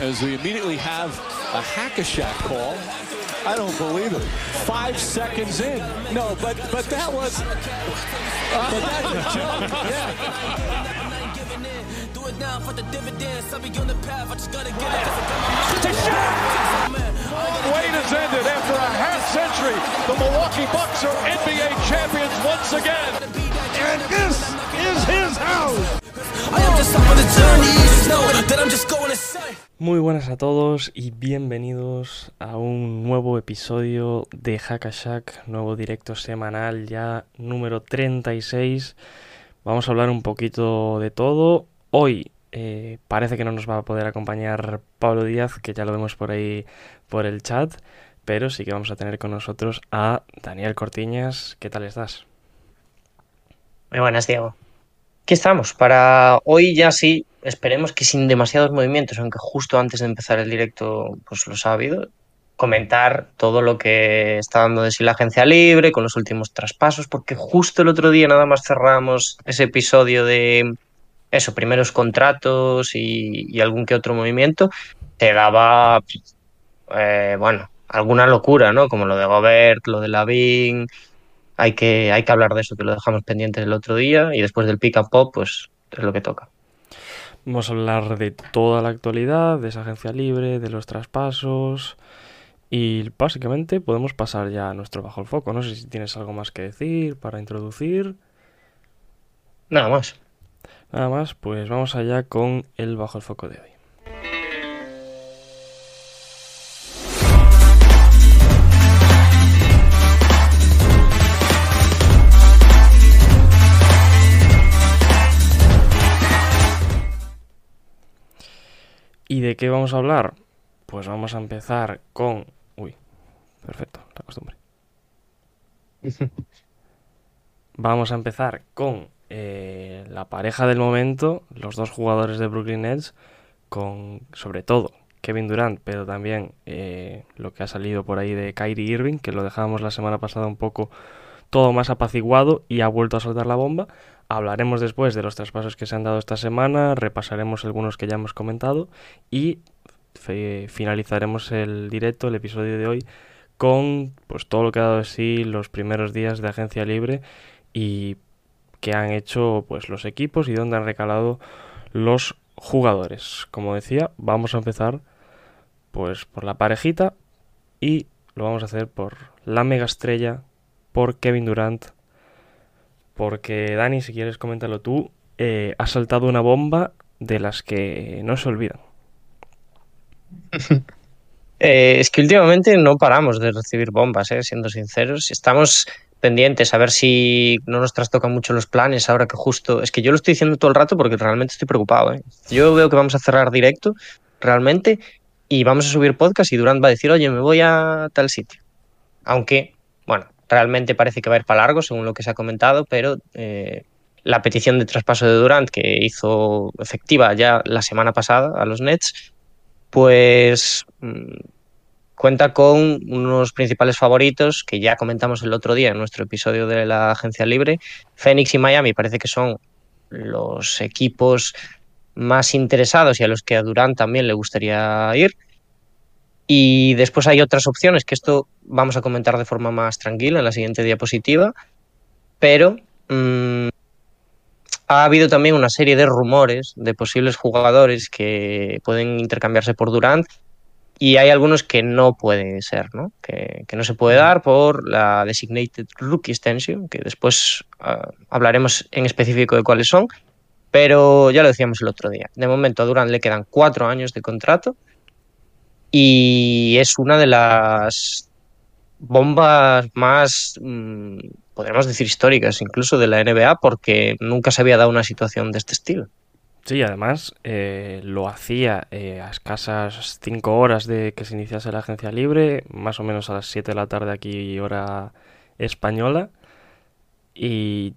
as we immediately have a hack-a-shack call. I don't believe it. Five seconds in. No, but but that was. but that's a joke. Yeah. Do it now for the dividends. I'll be on the path. I just gotta get it. 'cause I got my mind set. Man, Wait has ended after a half century. The Milwaukee Bucks are NBA champions once again. And this is his house. Muy buenas a todos y bienvenidos a un nuevo episodio de Hackashack, nuevo directo semanal ya número 36. Vamos a hablar un poquito de todo. Hoy eh, parece que no nos va a poder acompañar Pablo Díaz, que ya lo vemos por ahí por el chat, pero sí que vamos a tener con nosotros a Daniel Cortiñas. ¿Qué tal estás? Muy buenas, Diego. Aquí estamos, para hoy ya sí, esperemos que sin demasiados movimientos, aunque justo antes de empezar el directo pues los ha habido, comentar todo lo que está dando de sí la agencia libre, con los últimos traspasos, porque justo el otro día nada más cerramos ese episodio de eso, primeros contratos y, algún que otro movimiento, te daba, eh, bueno, alguna locura, ¿no? Como lo de Gobert, lo de Lavin, hay que, hay que hablar de eso, que lo dejamos pendiente el otro día y después del pick and pop, pues es lo que toca. Vamos a hablar de toda la actualidad, de esa agencia libre, de los traspasos y básicamente podemos pasar ya a nuestro bajo el foco. No sé si tienes algo más que decir para introducir. Nada más. Nada más, pues vamos allá con el bajo el foco de hoy. ¿Y de qué vamos a hablar? Pues vamos a empezar con... Uy, perfecto, la costumbre. Vamos a empezar con eh, la pareja del momento, los dos jugadores de Brooklyn Nets, con sobre todo Kevin Durant, pero también eh, lo que ha salido por ahí de Kyrie Irving, que lo dejábamos la semana pasada un poco todo más apaciguado y ha vuelto a soltar la bomba. Hablaremos después de los traspasos que se han dado esta semana, repasaremos algunos que ya hemos comentado y finalizaremos el directo, el episodio de hoy, con pues todo lo que ha dado de sí los primeros días de agencia libre y que han hecho pues los equipos y dónde han recalado los jugadores. Como decía, vamos a empezar pues por la parejita y lo vamos a hacer por la mega estrella, por Kevin Durant. Porque Dani, si quieres coméntalo tú, eh, ha saltado una bomba de las que no se olvidan. Eh, es que últimamente no paramos de recibir bombas, eh, siendo sinceros. Estamos pendientes a ver si no nos trastocan mucho los planes ahora que justo... Es que yo lo estoy diciendo todo el rato porque realmente estoy preocupado. eh. Yo veo que vamos a cerrar directo, realmente, y vamos a subir podcast y Durant va a decir, oye, me voy a tal sitio. Aunque, bueno, realmente parece que va a ir para largo, según lo que se ha comentado, pero eh, la petición de traspaso de Durant que hizo efectiva ya la semana pasada a los Nets, pues mm, cuenta con unos principales favoritos que ya comentamos el otro día en nuestro episodio de la agencia libre. Phoenix y Miami parece que son los equipos más interesados y a los que a Durant también le gustaría ir. Y después hay otras opciones que esto vamos a comentar de forma más tranquila en la siguiente diapositiva, pero mm, ha habido también una serie de rumores de posibles jugadores que pueden intercambiarse por Durant y hay algunos que no puede ser, ¿no? Que, que no se puede dar por la Designated Rookie Extension, que después ah, hablaremos en específico de cuáles son, pero ya lo decíamos el otro día. De momento a Durant le quedan cuatro años de contrato y es una de las bombas más, mm, podríamos decir, históricas incluso de la NBA porque nunca se había dado una situación de este estilo. Sí, además eh, lo hacía eh, a escasas 5 horas de que se iniciase la agencia libre, más o menos a las 7 de la tarde aquí hora española, y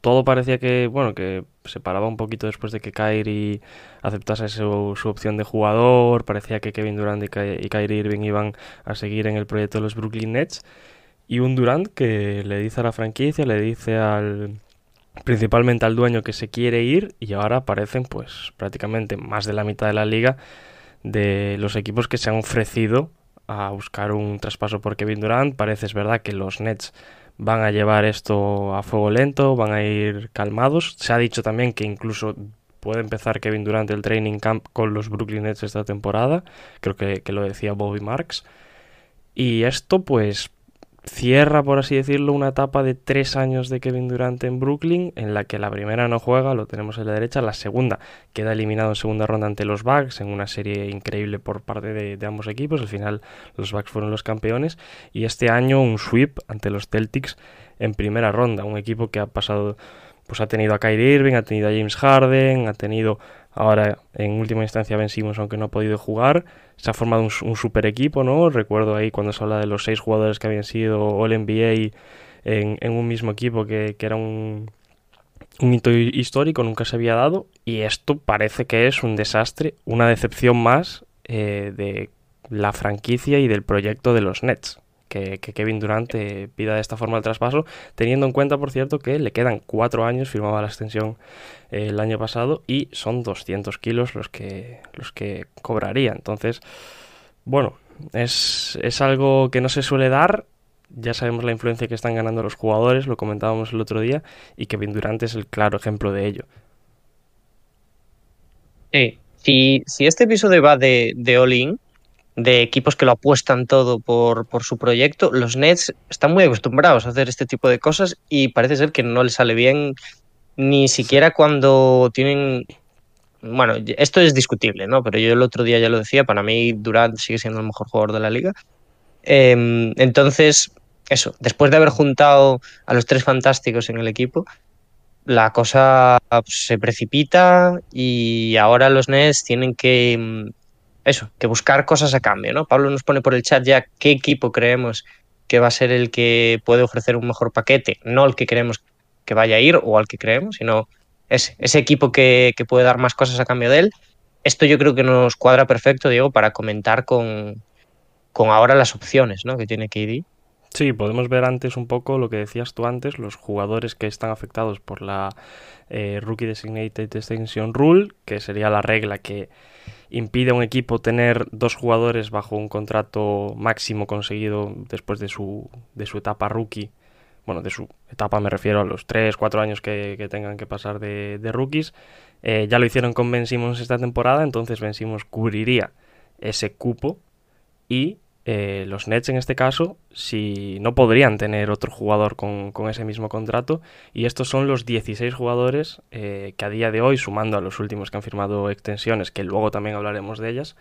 todo parecía que, bueno, que se paraba un poquito después de que Kyrie aceptase su, su opción de jugador, parecía que Kevin Durant y, Ky- y Kyrie Irving iban a seguir en el proyecto de los Brooklyn Nets, y un Durant que le dice a la franquicia, le dice al principalmente al dueño que se quiere ir y ahora aparecen pues prácticamente más de la mitad de la liga de los equipos que se han ofrecido a buscar un traspaso por Kevin Durant. Parece es verdad que los Nets van a llevar esto a fuego lento, van a ir calmados. Se ha dicho también que incluso puede empezar Kevin Durant el training camp con los Brooklyn Nets esta temporada. Creo que, que lo decía Bobby Marks. Y esto pues cierra, por así decirlo, una etapa de tres años de Kevin Durant en Brooklyn, en la que la primera no juega, lo tenemos en la derecha, la segunda queda eliminado en segunda ronda ante los Bucks, en una serie increíble por parte de, ambos equipos, al final los Bucks fueron los campeones, y este año un sweep ante los Celtics en primera ronda, un equipo que ha pasado, pues ha tenido a Kyrie Irving, ha tenido a James Harden, ha tenido Ahora, en última instancia, vencimos aunque no ha podido jugar. Se ha formado un, super equipo, ¿no? Recuerdo ahí cuando se habla de los seis jugadores que habían sido All NBA en, en un mismo equipo, que, era un, un hito histórico, nunca se había dado. Y esto parece que es un desastre, una decepción más eh, de la franquicia y del proyecto de los Nets que, Kevin Durant eh, pida de esta forma el traspaso, teniendo en cuenta, por cierto, que le quedan cuatro años, firmaba la extensión eh, el año pasado, y son 200 kilos los que, los que cobraría. Entonces, bueno, es, es algo que no se suele dar, ya sabemos la influencia que están ganando los jugadores, lo comentábamos el otro día, y Kevin Durant es el claro ejemplo de ello. si, si este episodio va de, de All-In, de equipos que lo apuestan todo por, por, su proyecto. Los Nets están muy acostumbrados a hacer este tipo de cosas y parece ser que no les sale bien ni siquiera cuando tienen... Bueno, esto es discutible, ¿no? Pero yo el otro día ya lo decía, para mí Durant sigue siendo el mejor jugador de la liga. Em, entonces, eso, después de haber juntado a los tres fantásticos en el equipo, la cosa se precipita y ahora los Nets tienen que eso, que buscar cosas a cambio, ¿no? Pablo nos pone por el chat ya qué equipo creemos que va a ser el que puede ofrecer un mejor paquete, no el que creemos que vaya a ir o al que creemos, sino ese, ese equipo que, puede dar más cosas a cambio de él. Esto yo creo que nos cuadra perfecto, Diego, para comentar con, con ahora las opciones ¿no? que tiene KD. Sí, podemos ver antes un poco lo que decías tú antes, los jugadores que están afectados por la eh, Rookie Designated Extension Rule, que sería la regla que impide a un equipo tener dos jugadores bajo un contrato máximo conseguido después de su, de su etapa rookie. Bueno, de su etapa me refiero a los 3, 4 años que, tengan que pasar de, rookies. Eh, ya lo hicieron con Ben Simmons esta temporada, entonces Ben Simmons cubriría ese cupo y eh, los Nets en este caso si no podrían tener otro jugador con, ese mismo contrato. Y estos son los 16 jugadores eh, que a día de hoy sumando a los últimos que han firmado extensiones que luego también hablaremos de ellas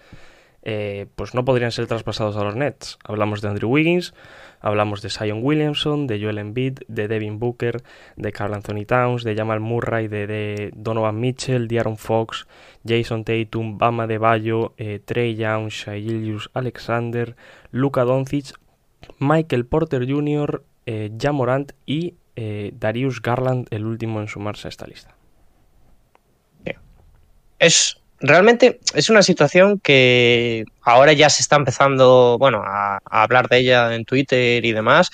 eh, pues no podrían ser traspasados a los Nets hablamos de Andrew Wiggins Hablamos de Zion Williamson, de Joel Embiid, de Devin Booker, de Carl Anthony Towns, de Jamal Murray, de, Donovan Mitchell, de Aaron Fox, Jason Tatum, Bama de Bayo, eh, Trey Young, Shai Alexander, Luka Doncic, Michael Porter Jr., eh, Jamorant y eh, Darius Garland, el último en sumarse a esta lista. Es realmente es una situación que ahora ya se está empezando, bueno, a, hablar de ella en Twitter y demás,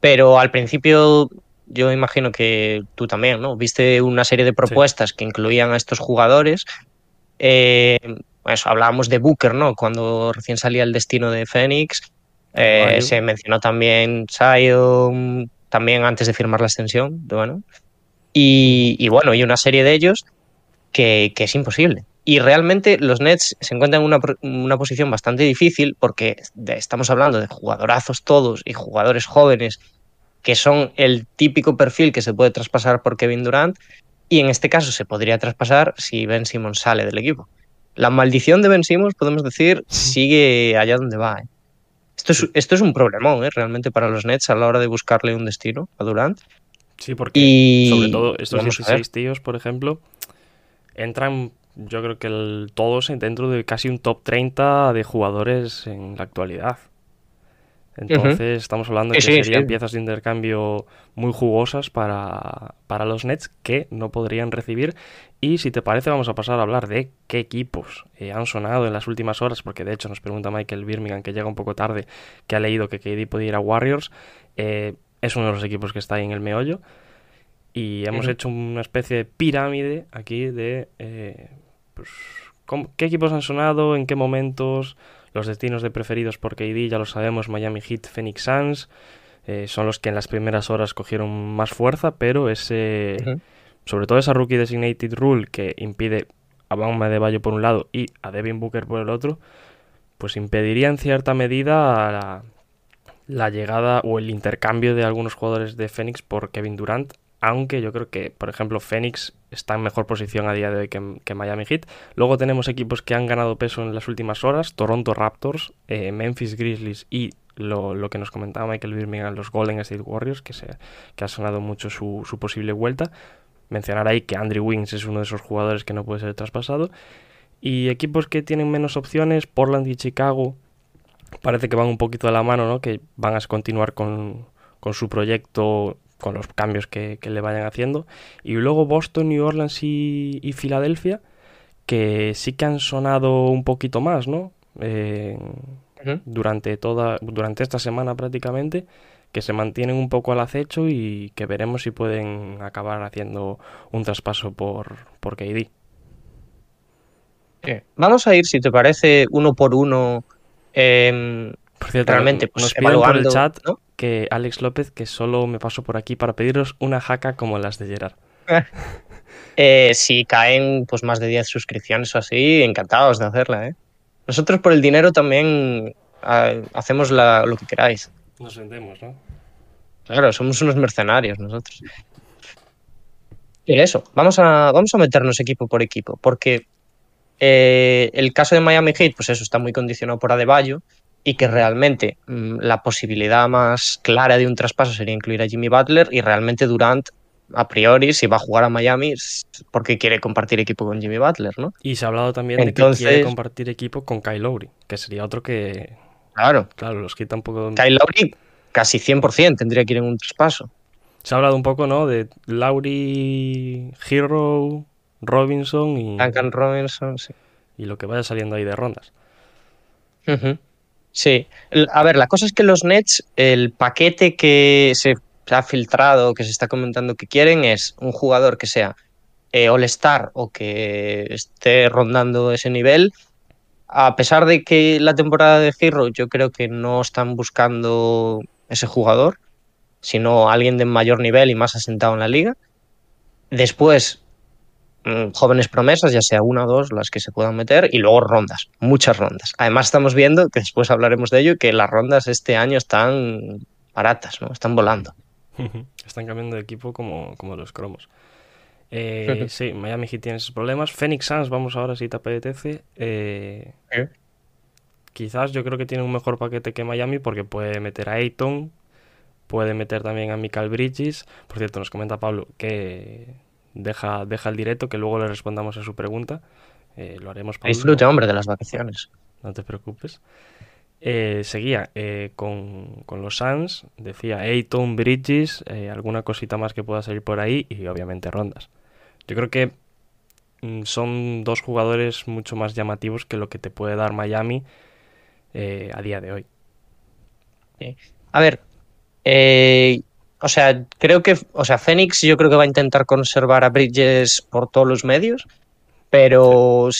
pero al principio yo imagino que tú también, ¿no? Viste una serie de propuestas que incluían a estos jugadores. Eh, pues hablábamos de Booker, ¿no? Cuando recién salía el destino de Phoenix. Eh, se mencionó también Zion, también antes de firmar la extensión, bueno. Y, bueno, y una serie de ellos que es imposible. Y realmente los Nets se encuentran en una, posición bastante difícil porque estamos hablando de jugadorazos todos y jugadores jóvenes que son el típico perfil que se puede traspasar por Kevin Durant y en este caso se podría traspasar si Ben Simmons sale del equipo. La maldición de Ben Simmons, podemos decir, sigue allá donde va. ¿eh? Esto, es, esto es un problemón ¿eh? realmente para los Nets a la hora de buscarle un destino a Durant. Sí, porque sobre todo estos 16 tíos, por ejemplo, entran yo creo que el, todos dentro de casi un top 30 de jugadores en la actualidad. Entonces estamos hablando de que serían piezas de intercambio muy jugosas para, los Nets que no podrían recibir. Y si te parece vamos a pasar a hablar de qué equipos eh, han sonado en las últimas horas, porque de hecho nos pregunta Michael Birmingham, que llega un poco tarde, que ha leído que KD podía ir a Warriors. Eh, es uno de los equipos que está ahí en el meollo. Y hemos hecho una especie de pirámide aquí de... Eh, pues, ¿qué equipos han sonado? ¿En qué momentos? Los destinos de preferidos por KD, ya lo sabemos, Miami Heat, Phoenix Suns, eh, son los que en las primeras horas cogieron más fuerza, pero ese, sobre todo esa rookie designated rule que impide a Bama de Bayo por un lado y a Devin Booker por el otro, pues impediría en cierta medida la, la llegada o el intercambio de algunos jugadores de Phoenix por Kevin Durant, aunque yo creo que, por ejemplo, Phoenix está en mejor posición a día de hoy que, Miami Heat. Luego tenemos equipos que han ganado peso en las últimas horas, Toronto Raptors, eh, Memphis Grizzlies y lo, que nos comentaba Michael Birmingham, los Golden State Warriors, que, se, que ha sonado mucho su, posible vuelta. Mencionar ahí que Andrew Wings es uno de esos jugadores que no puede ser traspasado. Y equipos que tienen menos opciones, Portland y Chicago, parece que van un poquito de la mano, ¿no? que van a continuar con, con su proyecto, con los cambios que, que, le vayan haciendo. Y luego Boston, New Orleans y, y Filadelfia, que sí que han sonado un poquito más, ¿no? Eh, durante toda durante esta semana prácticamente que se mantienen un poco al acecho y que veremos si pueden acabar haciendo un traspaso por, por KD. Vamos a ir, si te parece, uno por uno. Eh, por cierto, realmente, pues, nos piden por el chat que Alex López, que solo me paso por aquí para pediros una jaca como las de Gerard. eh, si caen pues más de 10 suscripciones o así, encantados de hacerla. ¿eh? Nosotros por el dinero también hacemos lo que queráis. Nos vendemos, ¿no? Claro, somos unos mercenarios nosotros. Y eso, vamos a, vamos a meternos equipo por equipo, porque eh, el caso de Miami Heat, pues eso está muy condicionado por Adebayo y que realmente mm, la posibilidad más clara de un traspaso sería incluir a Jimmy Butler y realmente Durant a priori, si va a jugar a Miami, porque quiere compartir equipo con Jimmy Butler, ¿no? Y se ha hablado también de que quiere compartir equipo con Kyle Lowry, que sería otro que. Claro. Claro, los quita un poco. Kyle Lowry casi 100% tendría que ir en un traspaso. Se ha hablado un poco, ¿no? De Lowry, Hero, Robinson y. Duncan Robinson, sí. Y lo que vaya saliendo ahí de rondas. Sí. A ver, la cosa es que los Nets, el paquete que se ha filtrado, que se está comentando que quieren, es un jugador que sea eh, All-Star o que esté rondando ese nivel. A pesar de que la temporada de Hero yo creo que no están buscando ese jugador, sino alguien de mayor nivel y más asentado en la liga. Después, jóvenes promesas, ya sea una o dos las que se puedan meter, y luego rondas, muchas rondas. Además estamos viendo, que después hablaremos de ello, que las rondas este año están baratas, ¿no? Están volando. Están cambiando de equipo como, como los cromos. Eh, sí, Miami Heat tiene esos problemas. Phoenix Suns, vamos ahora si te apetece. Eh, quizás yo creo que tiene un mejor paquete que Miami porque puede meter a Ayton, puede meter también a Michael Bridges. Por cierto, nos comenta Pablo que deja, deja el directo, que luego le respondamos a su pregunta. Eh, lo haremos Pablo. Disfrute, hombre, de las vacaciones. No te preocupes. Eh, seguía eh, con, los Suns, decía Ayton, Bridges, alguna cosita más que pueda salir por ahí y obviamente rondas. Yo creo que mm, son dos jugadores mucho más llamativos que lo que te puede dar Miami a día de hoy. A ver, o sea, creo que, o sea, Phoenix yo creo que va a intentar conservar a Bridges por todos los medios, pero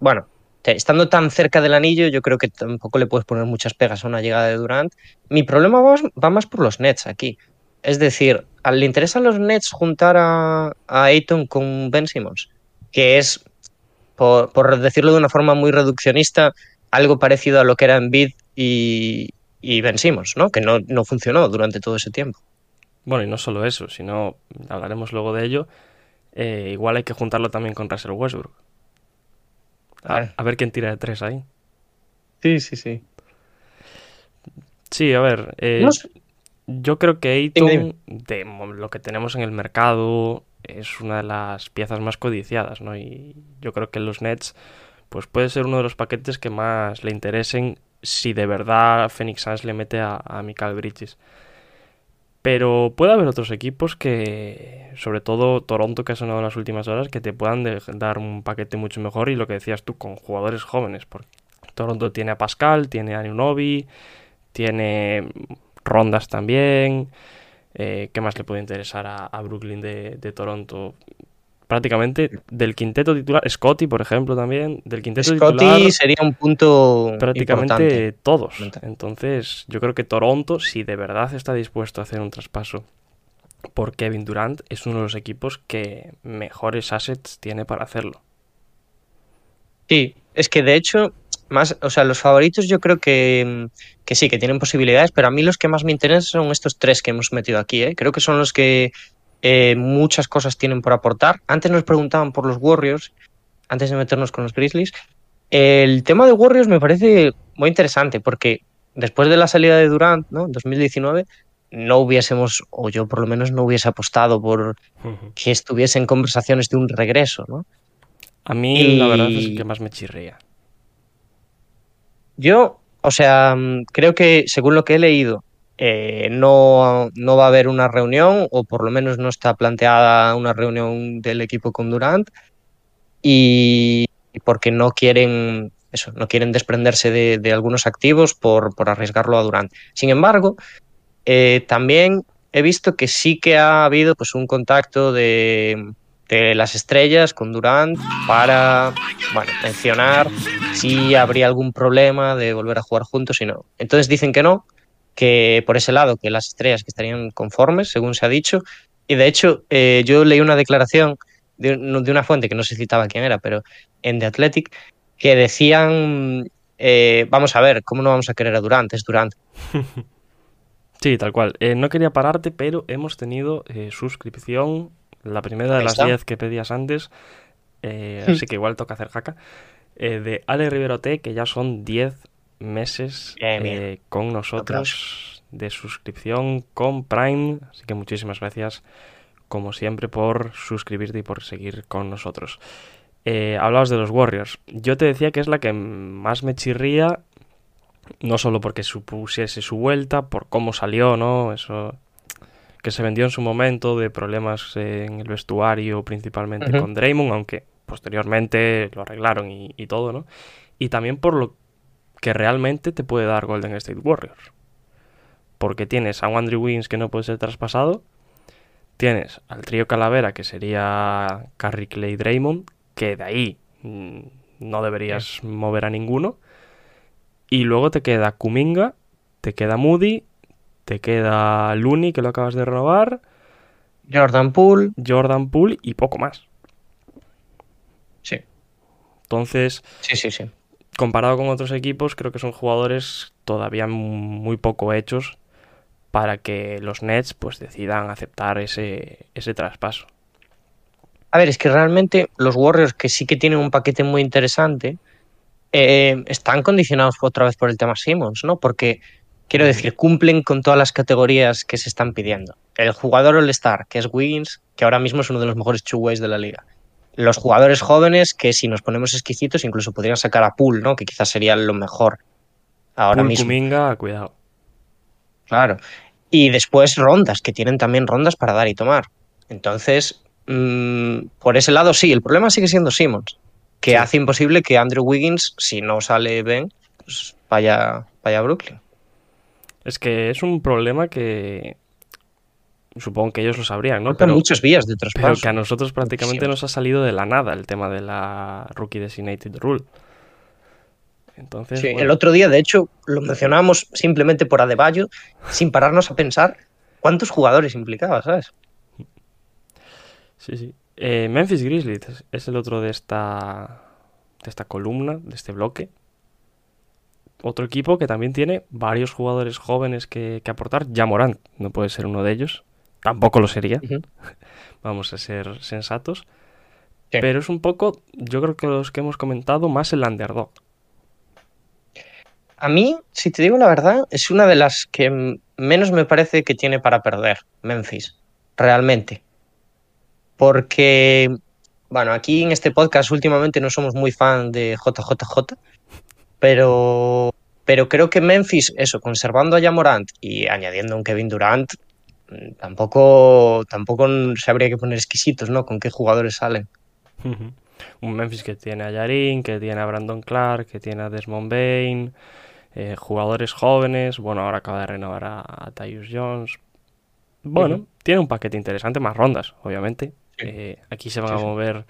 bueno, estando tan cerca del anillo, yo creo que tampoco le puedes poner muchas pegas a una llegada de Durant. Mi problema va, más por los Nets aquí. Es decir, ¿le interesa a los Nets juntar a, a Ayton con Ben Simmons? Que es, por, decirlo de una forma muy reduccionista, algo parecido a lo que era Embiid y, y Ben Simmons, ¿no? Que no, no funcionó durante todo ese tiempo. Bueno, y no solo eso, sino, hablaremos luego de ello, eh, igual hay que juntarlo también con Russell Westbrook. A, ver quién tira de tres ahí. Sí, sí, sí. Sí, a ver. Eh, yo creo que Ayton, de lo que tenemos en el mercado, es una de las piezas más codiciadas, ¿no? Y yo creo que los Nets, pues puede ser uno de los paquetes que más le interesen si de verdad Phoenix Suns le mete a, a Michael Bridges. Pero puede haber otros equipos que, sobre todo Toronto, que ha sonado en las últimas horas, que te puedan dar un paquete mucho mejor y lo que decías tú, con jugadores jóvenes. Porque Toronto tiene a Pascal, tiene a Nunobi, tiene rondas también. Eh, ¿Qué más le puede interesar a, Brooklyn de, Toronto? Prácticamente del quinteto titular, Scotty, por ejemplo, también, del quinteto Scotty titular, sería un punto prácticamente importante. todos. Entonces, yo creo que Toronto, si de verdad está dispuesto a hacer un traspaso por Kevin Durant, es uno de los equipos que mejores assets tiene para hacerlo. Sí, es que de hecho, más, o sea, los favoritos yo creo que, que sí, que tienen posibilidades, pero a mí los que más me interesan son estos tres que hemos metido aquí, ¿eh? Creo que son los que eh, muchas cosas tienen por aportar. Antes nos preguntaban por los Warriors, antes de meternos con los Grizzlies. El tema de Warriors me parece muy interesante porque después de la salida de Durant, ¿no? En 2019, no hubiésemos, o yo por lo menos no hubiese apostado por que estuviese en conversaciones de un regreso, ¿no? A mí, la verdad, es Y- que más me chirría. Yo, o sea, mm, creo que según lo que he leído, eh, no, no va a haber una reunión, o por lo menos no está planteada una reunión del equipo con Durant, y porque no quieren, eso, no quieren desprenderse de, de algunos activos por, por arriesgarlo a Durant. Sin embargo, eh, también he visto que sí que ha habido pues, un contacto de, de las estrellas con Durant para bueno, mencionar si habría algún problema de volver a jugar juntos y no. Entonces dicen que no, que por ese lado, que las estrellas que estarían conformes, según se ha dicho. Y de hecho, eh, yo leí una declaración de, un- de una fuente que no se citaba quién era, pero en The Athletic, que decían, eh, vamos a ver, ¿cómo no vamos a querer a Durant? Es Durant. Sí, tal cual. Eh, no quería pararte, pero hemos tenido suscripción, la primera de las está. 10 que pedías antes, así que igual toca hacer jaca, de Ale Rivero T, que ya son 10 meses Bien, bien. eh, con nosotros de suscripción con Prime, así que muchísimas gracias, como siempre, por suscribirte y por seguir con nosotros. Eh, hablabas de los Warriors. Yo te decía que es la que más me chirría no solo porque supusiese su vuelta, por cómo salió, ¿no? Eso que se vendió en su momento de problemas en el vestuario, principalmente con Draymond, aunque posteriormente lo arreglaron y, y todo, ¿no? Y también por lo que realmente te puede dar Golden State Warriors. Porque tienes a un Andrew Wiggins que no puede ser traspasado, tienes al trío Calavera que sería Curry, Clay, Draymond, que de ahí mm, no deberías mover a ninguno. Y luego te queda Kuminga, te queda Moody, te queda Looney, que lo acabas de renovar, Jordan Poole, Jordan Poole y poco más. sí, Entonces, sí, sí, sí. Comparado con otros equipos, creo que son jugadores todavía muy poco hechos para que los Nets pues decidan aceptar ese, ese traspaso. A ver, es que realmente los Warriors, que sí que tienen un paquete muy interesante, eh, están condicionados otra vez por el tema Simmons, ¿no? Porque, quiero decir, cumplen con todas las categorías que se están pidiendo. El jugador All-Star, que es Wiggins, que ahora mismo es uno de los mejores two-ways de la liga. Los jugadores jóvenes, que si nos ponemos exquisitos, incluso podrían sacar a Poole, ¿no? Que quizás sería lo mejor ahora Poole, mismo. Kuminga, cuidado. Claro. Y después rondas, que tienen también rondas para dar y tomar. Entonces, mm, por ese lado sí, el problema sigue siendo Simmons, que Sí. hace imposible que Andrew Wiggins, si no sale Ben, pues vaya, vaya a Brooklyn. Es que es un problema que supongo que ellos lo sabrían, ¿no? Pero, muchas vías de pero traspaso. que a nosotros prácticamente nos ha salido de la nada el tema de la Rookie Designated Rule. Entonces, Sí, bueno, El otro día, de hecho, lo mencionamos simplemente por Adebayo, sin pararnos a pensar cuántos jugadores implicaba, ¿sabes? sí, sí. Eh, Memphis Grizzlies es- es el otro de esta, de esta columna, de este bloque. Otro equipo que también tiene varios jugadores jóvenes que, que aportar. Ya Morant no puede ser uno de ellos. Tampoco lo sería. Vamos a ser sensatos. Sí. Pero es un poco, yo creo que los que hemos comentado, más el underdog. A mí, si te digo la verdad, es una de las que menos me parece que tiene para perder Memphis, realmente. Porque, bueno, aquí en este podcast últimamente no somos muy fan de JJJ, pero, pero creo que Memphis, eso, conservando a Jamorant y añadiendo a un Kevin Durant, tampoco, tampoco se habría que poner exquisitos, ¿no? Con qué jugadores salen. Un Memphis que tiene a Yarin, que tiene a Brandon Clark, que tiene a Desmond Bain, eh, jugadores jóvenes. Bueno, ahora acaba de renovar a, a Tyus Jones. Bueno, tiene un paquete interesante, más rondas, obviamente. Eh, aquí se van a mover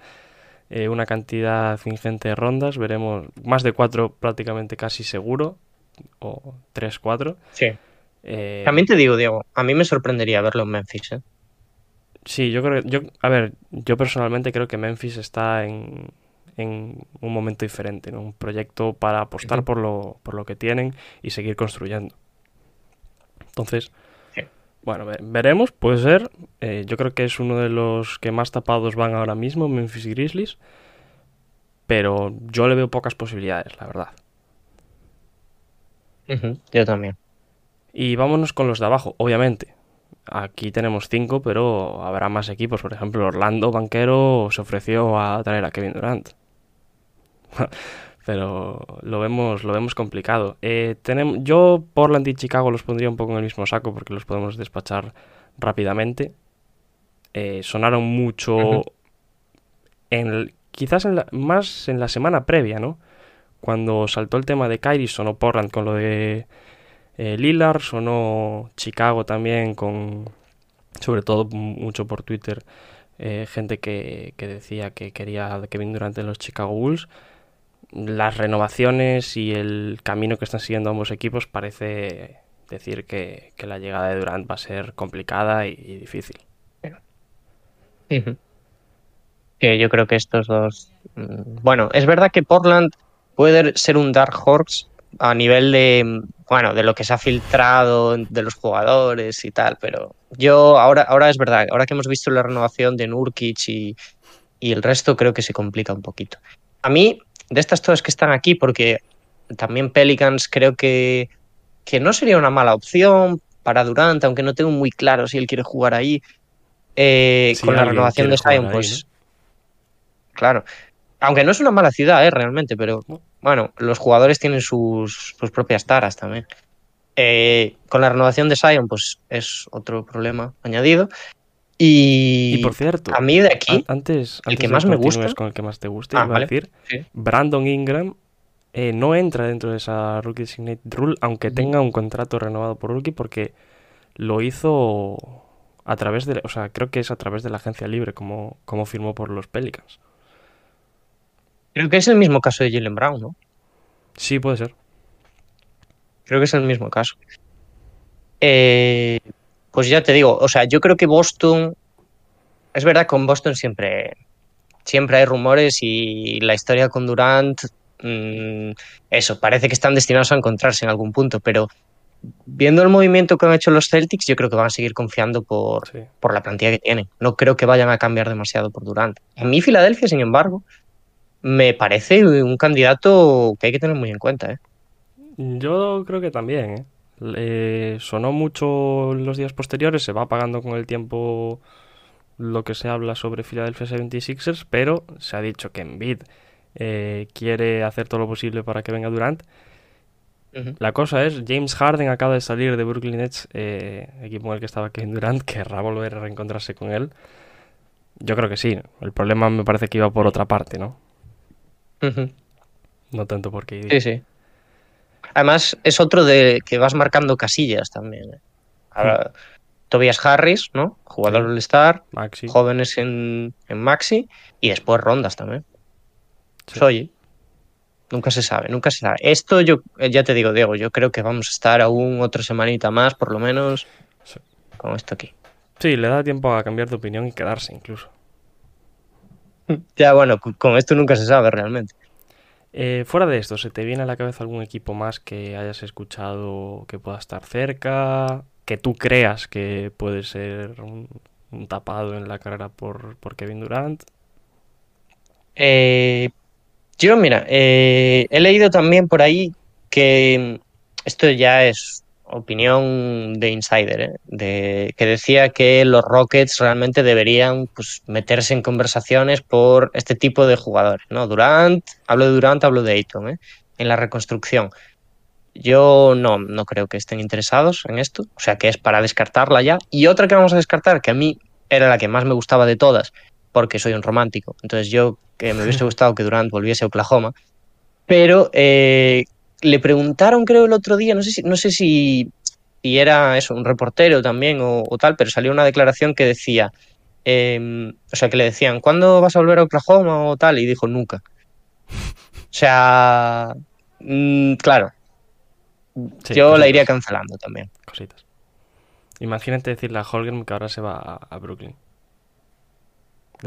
eh, una cantidad ingente de rondas, veremos más de cuatro prácticamente casi seguro, o tres, cuatro. Sí. Eh, También te digo, Diego, a mí me sorprendería verlo en Memphis. ¿eh? Sí, yo creo, yo, a ver, yo personalmente creo que Memphis está en, en un momento diferente, ¿no? Un proyecto para apostar por lo, por lo que tienen y seguir construyendo. Entonces, Sí. bueno, ve- veremos, puede ser. Eh, yo creo que es uno de los que más tapados van ahora mismo, Memphis Grizzlies. Pero yo le veo pocas posibilidades, la verdad. Yo también. Y vámonos con los de abajo, obviamente. Aquí tenemos cinco, pero habrá más equipos. Por ejemplo, Orlando Banquero se ofreció a traer a Kevin Durant. pero lo vemos, lo vemos complicado. Eh, tenem- yo Portland y Chicago los pondría un poco en el mismo saco porque los podemos despachar rápidamente. Eh, sonaron mucho, Ujú. en el- quizás en la- más en la semana previa, ¿no? Cuando saltó el tema de Kyrie, sonó Portland con lo de eh, Lillard, sonó Chicago también con, sobre todo mucho por Twitter, eh, gente que, que decía que quería a Kevin Durant en los Chicago Bulls. Las renovaciones y el camino que están siguiendo ambos equipos parece decir que, que la llegada de Durant va a ser complicada y, difícil. Que yo creo que estos dos. mm, Bueno, es verdad que Portland puede ser un Dark Horse a nivel de. Bueno, de lo que se ha filtrado de los jugadores y tal, pero yo ahora, ahora es verdad, ahora que hemos visto la renovación de Nurkic y, y el resto, creo que se complica un poquito. A mí, de estas todas que están aquí, porque también Pelicans creo que, que no sería una mala opción para Durant, aunque no tengo muy claro si él quiere jugar ahí. Eh, con la renovación de Zion, ahí, pues. Claro. Aunque no es una mala ciudad, eh, realmente, pero No. bueno, los jugadores tienen sus, sus propias taras también. Eh, con la renovación de Zion, pues es otro problema añadido. Y, Y por cierto, a mí de aquí, An- Antes, el antes que más me gusta- con el que más te guste, Ah, iba vale. a decir, Sí. Brandon Ingram eh, no entra dentro de esa Rookie Designate Rule, aunque tenga un contrato renovado por Rookie, porque lo hizo a través de, o sea, creo que es a través de la agencia libre, como, como firmó por los Pelicans. Creo que es el mismo caso de Jalen Brown, ¿no? Sí, puede ser. Creo que es el mismo caso. Eh, pues ya te digo, o sea, yo creo que Boston, es verdad, con Boston siempre, siempre hay rumores y la historia con Durant, mm, eso, parece que están destinados a encontrarse en algún punto, pero viendo el movimiento que han hecho los Celtics, yo creo que van a seguir confiando por, Sí. por la plantilla que tienen. No creo que vayan a cambiar demasiado por Durant. A mí Filadelfia, sin embargo, me parece un candidato que hay que tener muy en cuenta, ¿eh? Yo creo que también, ¿eh? Le- sonó mucho en los días posteriores, se va apagando con el tiempo lo que se habla sobre Philadelphia 76ers, pero se ha dicho que Embiid eh, quiere hacer todo lo posible para que venga Durant. La cosa es, James Harden acaba de salir de Brooklyn Nets, eh, equipo en el que estaba Kevin Durant, querrá volver a reencontrarse con él. Yo creo que sí. El problema me parece que iba por otra parte, ¿no? No tanto porque... Sí, sí. Además, es otro de que vas marcando casillas también. ¿eh? Ahora, Tobias Harris, ¿no? Jugador Sí. All-Star, Maxi. jóvenes en, en Maxi y después rondas también. Sí. Oye, nunca se sabe, nunca se sabe. Esto yo, eh, ya te digo, Diego, yo creo que vamos a estar aún otra semanita más, por lo menos, Sí. con esto aquí. Sí, le da tiempo a cambiar de opinión y quedarse incluso. Ya, bueno, con- esto nunca se sabe realmente. Eh, fuera de esto, ¿se te viene a la cabeza algún equipo más que hayas escuchado que pueda estar cerca? Que tú creas que puede ser un, un tapado en la carrera por, por Kevin Durant. Eh, yo, mira, eh, he leído también por ahí que esto ya es opinión de insider, ¿eh? de, que decía que los Rockets realmente deberían pues, meterse en conversaciones por este tipo de jugadores, ¿no? Durant, hablo de Durant, hablo de Ayton, ¿eh? en la reconstrucción. Yo no, no creo que estén interesados en esto, o sea que es para descartarla ya. Y otra que vamos a descartar, que a mí era la que más me gustaba de todas, porque soy un romántico. Entonces yo que me hubiese gustado que Durant volviese a Oklahoma. Pero eh, le preguntaron, creo, el otro día, no sé si, no sé si, si era eso, un reportero también o, o tal, pero salió una declaración que decía em, o sea, que le decían, ¿cuándo vas a volver a Oklahoma o tal? Y dijo, nunca. O sea, mm, claro, Sí, yo la iría cancelando también. Cositas. Imagínate decirle a Holgren que ahora se va a, a Brooklyn.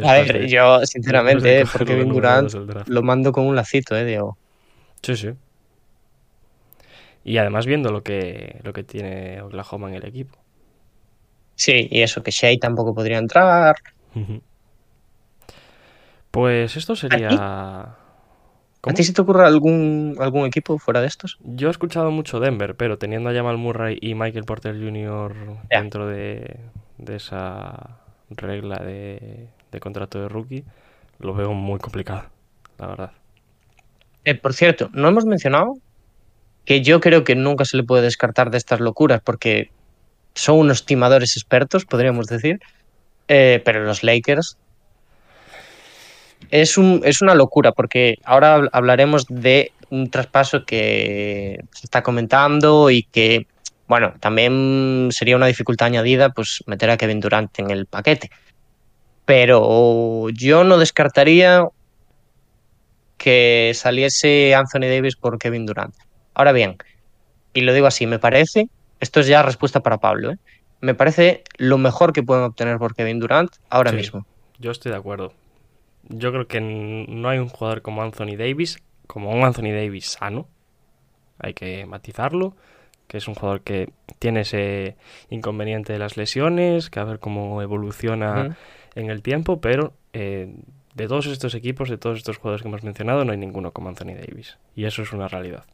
A ver, de- yo sinceramente, de eh, cogerlo por de Kevin número Durant dos del draft. lo mando con un lacito, eh, Diego. Sí, sí. Y además viendo lo que, lo que tiene Oklahoma en el equipo. Sí, y eso, que Shea tampoco podría entrar. Pues esto sería... ¿A ti se te ocurre algún, algún equipo fuera de estos? Yo he escuchado mucho Denver, pero teniendo a Jamal Murray y Michael Porter Jr. Dentro de, de esa regla de, de contrato de rookie, lo veo muy complicado, la verdad. Eh, por cierto, no hemos mencionado que yo creo que nunca se le puede descartar de estas locuras porque son unos timadores expertos, podríamos decir. Eh, pero los Lakers es, un, es una locura porque ahora habl- hablaremos de un traspaso que se está comentando y que, bueno, también sería una dificultad añadida pues meter a Kevin Durant en el paquete. Pero yo no descartaría que saliese Anthony Davis por Kevin Durant. Ahora bien, y lo digo así, me parece, esto es ya respuesta para Pablo, ¿eh? me parece lo mejor que pueden obtener por Kevin Durant ahora Sí. mismo. Yo estoy de acuerdo. Yo creo que no hay un jugador como Anthony Davis, como un Anthony Davis sano. Hay que matizarlo, que es un jugador que tiene ese inconveniente de las lesiones, que a ver cómo evoluciona en el tiempo, pero eh, de todos estos equipos, de todos estos jugadores que hemos mencionado, no hay ninguno como Anthony Davis. Y eso es una realidad.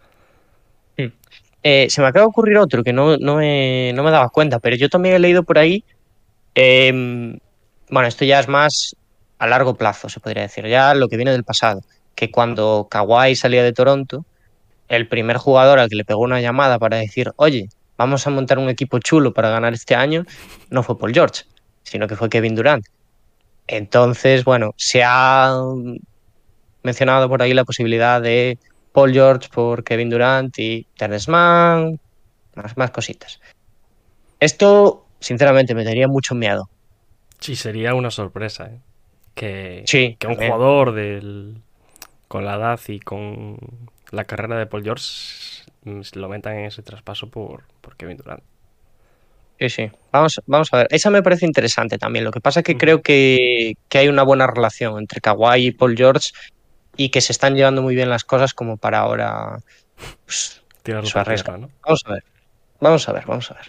Eh, se me acaba de ocurrir otro que no, no, me, no me daba cuenta, pero yo también he leído por ahí, em, bueno, esto ya es más a largo plazo, se podría decir, ya lo que viene del pasado, que cuando Kawhi salía de Toronto, el primer jugador al que le pegó una llamada para decir, oye, vamos a montar un equipo chulo para ganar este año, no fue Paul George, sino que fue Kevin Durant. Entonces, bueno, se ha mencionado por ahí la posibilidad de Paul George por Kevin Durant y Terrence Mann, más, más cositas. Esto, sinceramente, me daría mucho miedo. Sí, sería una sorpresa, ¿eh? Que, Sí, que un jugador del, con la edad y con la carrera de Paul George lo metan en ese traspaso por, por Kevin Durant. Sí, sí. Vamos, vamos a ver. Esa me parece interesante también. Lo que pasa es que creo que, que hay una buena relación entre Kawhi y Paul George y que se están llevando muy bien las cosas como para ahora. pues, por arriesga. ¿no? vamos a ver. Vamos a ver, vamos a ver.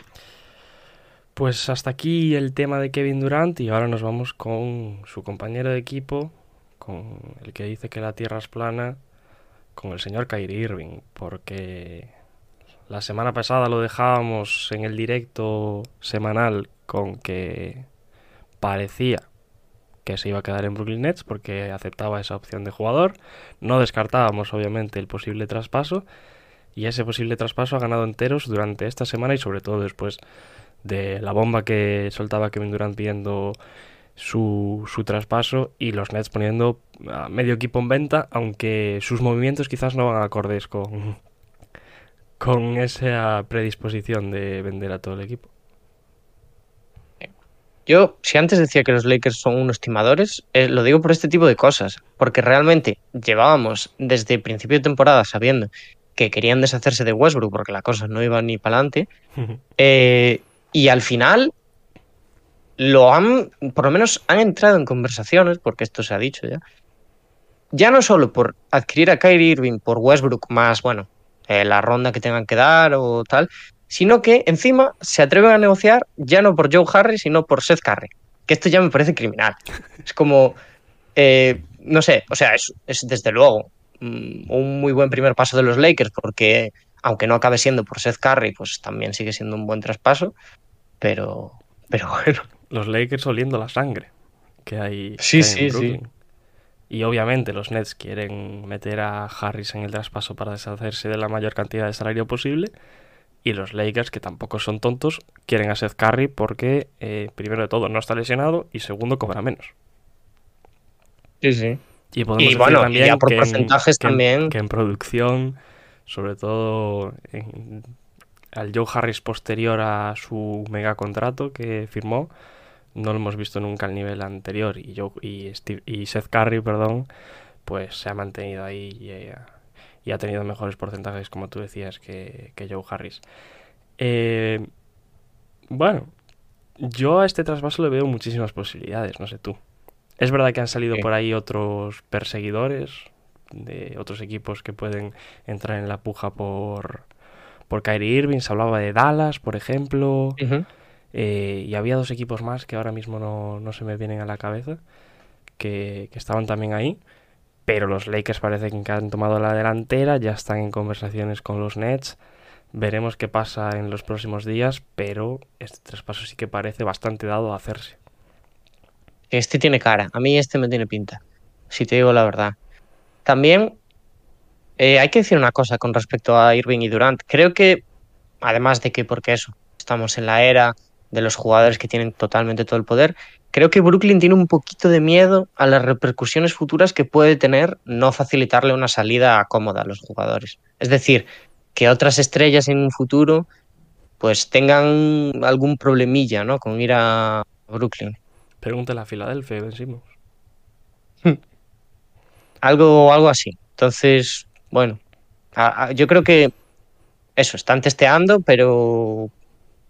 Pues hasta aquí el tema de Kevin Durant y ahora nos vamos con su compañero de equipo, con el que dice que la Tierra es plana, con el señor Kyrie Irving, porque la semana pasada lo dejábamos en el directo semanal con que parecía que se iba a quedar en Brooklyn Nets porque aceptaba esa opción de jugador. No descartábamos obviamente el posible traspaso y ese posible traspaso ha ganado enteros durante esta semana y sobre todo después de la bomba que soltaba Kevin Durant pidiendo su, su traspaso y los Nets poniendo a medio equipo en venta, aunque sus movimientos quizás no van acordes con, con esa predisposición de vender a todo el equipo. Yo, si antes decía que los Lakers son unos timadores, eh, lo digo por este tipo de cosas, porque realmente llevábamos desde principio de temporada sabiendo que querían deshacerse de Westbrook porque la cosa no iba ni para adelante, eh, y al final lo han, por lo menos han entrado en conversaciones, porque esto se ha dicho ya, ya no solo por adquirir a Kyrie Irving por Westbrook más, bueno, eh, la ronda que tengan que dar o tal, sino que encima se atreven a negociar ya no por Joe Harris, sino por Seth Curry. Que esto ya me parece criminal. Es como, eh, no sé, o sea, es, es desde luego mm, un muy buen primer paso de los Lakers, porque aunque no acabe siendo por Seth Curry, pues también sigue siendo un buen traspaso, pero, pero bueno. Los Lakers oliendo la sangre que hay, Sí, que hay sí, en sí. Brooklyn. Y obviamente los Nets quieren meter a Harris en el traspaso para deshacerse de la mayor cantidad de salario posible. Y los Lakers, que tampoco son tontos, quieren a Seth Curry porque, eh, primero de todo, no está lesionado y segundo, cobra menos. Sí, sí. Y podemos Y decir bueno, y también ya por que en- porcentajes en- también. que en producción, sobre todo en- al Joe Harris posterior a su mega contrato que firmó, no lo hemos visto nunca al nivel anterior y, yo, y, y Seth Curry, perdón, pues se ha mantenido ahí y, ha tenido mejores porcentajes, como tú decías, que, que Joe Harris. Eh, bueno, yo a este traspaso le veo muchísimas posibilidades, no sé tú. Es verdad que han salido por ahí otros perseguidores de otros equipos que pueden entrar en la puja por, por Kyrie Irving. Se hablaba de Dallas, por ejemplo. Eh, y había dos equipos más que ahora mismo no, se me vienen a la cabeza, que, que, estaban también ahí. Pero los Lakers parece que han tomado la delantera, ya están en conversaciones con los Nets. Veremos qué pasa en los próximos días, pero este traspaso sí que parece bastante dado a hacerse. Este tiene cara, a mí este me tiene pinta, si te digo la verdad. También eh, hay que decir una cosa con respecto a Irving y Durant. Creo que, además de que, porque eso, estamos en la era de los jugadores que tienen totalmente todo el poder, creo que Brooklyn tiene un poquito de miedo a las repercusiones futuras que puede tener no facilitarle una salida cómoda a los jugadores. Es decir, que otras estrellas en un futuro pues tengan algún problemilla, ¿no? Con ir a Brooklyn. Pregúntale a Filadelfia, decimos. algo, algo así. Entonces, bueno, yo creo que eso, están testeando, pero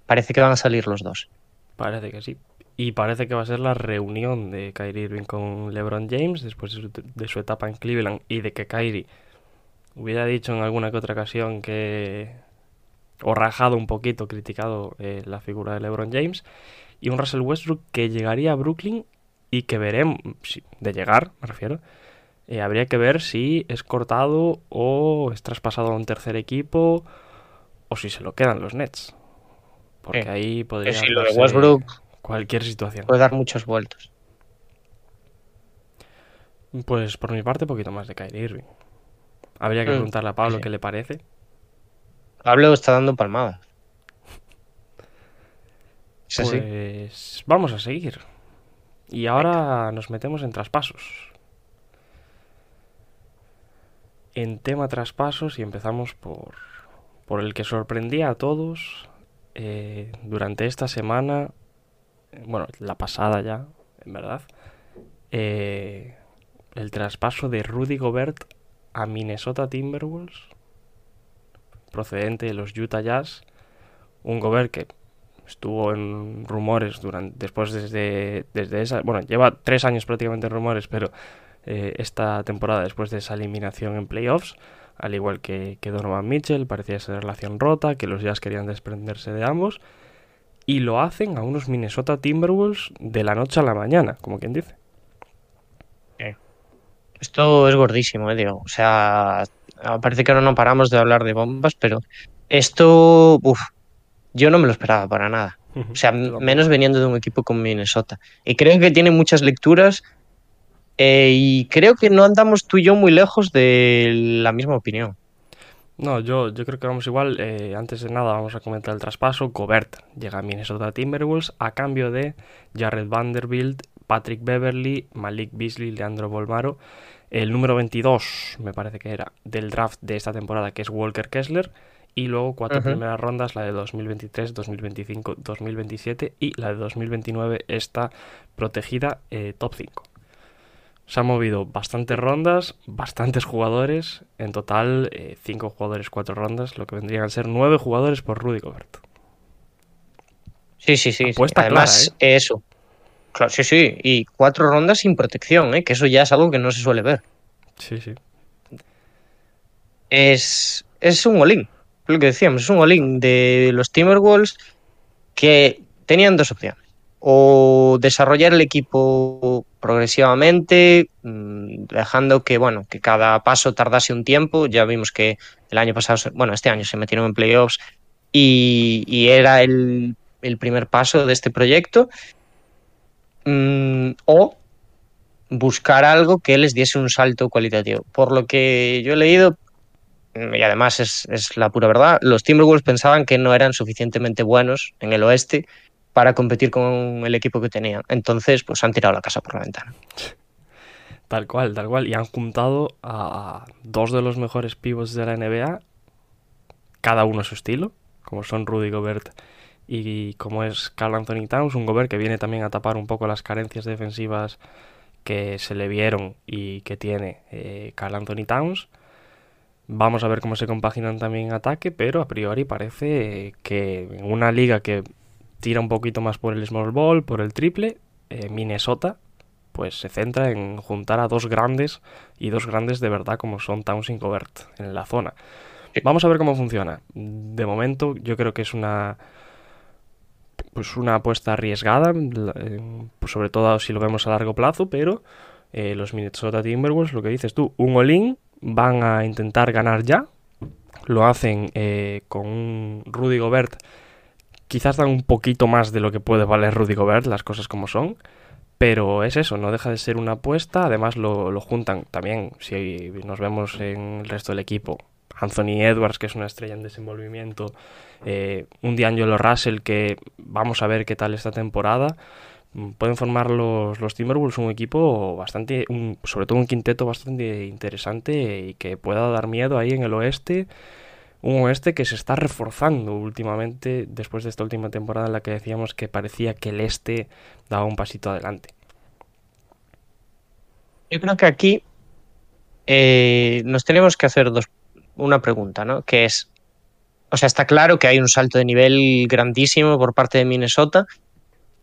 parece que van a salir los dos. Parece que sí. Y parece que va a ser la reunión de Kyrie Irving con LeBron James después de su etapa en Cleveland y de que Kyrie Hubiera dicho en alguna que otra ocasión que. o rajado un poquito, criticado eh, la figura de LeBron James. Y un Russell Westbrook que llegaría a Brooklyn y que veremos. de llegar, me refiero. Eh, habría que ver si es cortado o es traspasado a un tercer equipo o si se lo quedan los Nets. Porque eh, ahí podría. Si lo de Westbrook. Cualquier situación. Puede dar muchos vueltos. Pues por mi parte, un poquito más de Kyrie Irving. Habría que mm, preguntarle a Pablo qué le parece. Pablo está dando palmadas. pues vamos a seguir. Y ahora nos metemos en traspasos. En tema traspasos y empezamos por, por el que sorprendía a todos eh, durante esta semana, bueno, la pasada ya, en verdad, eh, el traspaso de Rudy Gobert a Minnesota Timberwolves, procedente de los Utah Jazz, un Gobert que estuvo en rumores durante después desde, desde esa, bueno, lleva tres años prácticamente en rumores, pero eh, esta temporada después de esa eliminación en playoffs, al igual que, que Donovan Mitchell, parecía ser relación rota, que los Jazz querían desprenderse de ambos, y lo hacen a unos Minnesota Timberwolves de la noche a la mañana, como quien dice. Esto es gordísimo, eh, digo. O sea, parece que ahora no paramos de hablar de bombas, pero esto, uff, yo no me lo esperaba para nada. O sea, menos veniendo de un equipo como Minnesota. Y creo que tiene muchas lecturas eh, y creo que no andamos tú y yo muy lejos de la misma opinión. No, yo, yo creo que vamos igual. Eh, antes de nada, vamos a comentar el traspaso. Gobert llega a Minnesota Timberwolves a cambio de Jared Vanderbilt, Patrick Beverly, Malik Beasley, Leandro Bolmaro el número 22, me parece que era, del draft de esta temporada, que es Walker Kessler, y luego cuatro primeras rondas, la de 2023, 2025, 2027 y la de 2029 está protegida eh, top 5. Se han movido bastantes rondas, bastantes jugadores, en total 5 eh, jugadores, 4 rondas, lo que vendrían a ser 9 jugadores por Rudy Gobert. Sí, sí, sí. Además, ¿eh? eso. Claro, sí, sí. Y cuatro rondas sin protección, ¿eh? que eso ya es algo que no se suele ver. Sí, sí. Es, es un all lo que decíamos, es un all de los Timberwolves que tenían dos opciones. O desarrollar el equipo progresivamente, mm, dejando que, bueno, que cada paso tardase un tiempo. Ya vimos que el año pasado, bueno, este año se metieron en playoffs y, y era el, el primer paso de este proyecto. Mm, o buscar algo que les diese un salto cualitativo. Por lo que yo he leído, y además es, la pura verdad, los Timberwolves pensaban que no eran suficientemente buenos en el oeste para competir con el equipo que tenían. Entonces, pues han tirado la casa por la ventana. Tal cual, tal cual. Y han juntado a dos de los mejores pivots de la NBA, cada uno a su estilo, como son Rudy Gobert y como es Carl Anthony Towns, un Gobert que viene también a tapar un poco las carencias defensivas que se le vieron y que tiene eh, Carl Anthony Towns. Vamos a ver cómo se compaginan también en ataque, pero a priori parece que en una liga que tira un poquito más por el small ball, por el triple, eh, Minnesota pues se centra en juntar a dos grandes y dos grandes de verdad como son Towns y Gobert en la zona. Vamos a ver cómo funciona. De momento yo creo que es una pues una apuesta arriesgada, eh, pues sobre todo si lo vemos a largo plazo, pero eh, los Minnesota Timberwolves, lo que dices tú, un all van a intentar ganar ya, lo hacen eh, con un Rudy Gobert, quizás dan un poquito más de lo que puede valer Rudy Gobert, las cosas como son, pero es eso, no deja de ser una apuesta, además lo, lo juntan también, si nos vemos en el resto del equipo, Anthony Edwards, que es una estrella en desenvolvimiento, eh, un D'Angelo Russell, que vamos a ver qué tal esta temporada. Mm, pueden formar los, los Timberwolves un equipo bastante, sobre todo un quinteto bastante interesante y que pueda dar miedo ahí en el oeste. Un oeste que se está reforzando últimamente después de esta última temporada en la que decíamos que parecía que el este daba un pasito adelante. Yo creo que aquí eh, nos tenemos que hacer dos una pregunta, ¿no? Que es, o sea, está claro que hay un salto de nivel grandísimo por parte de Minnesota,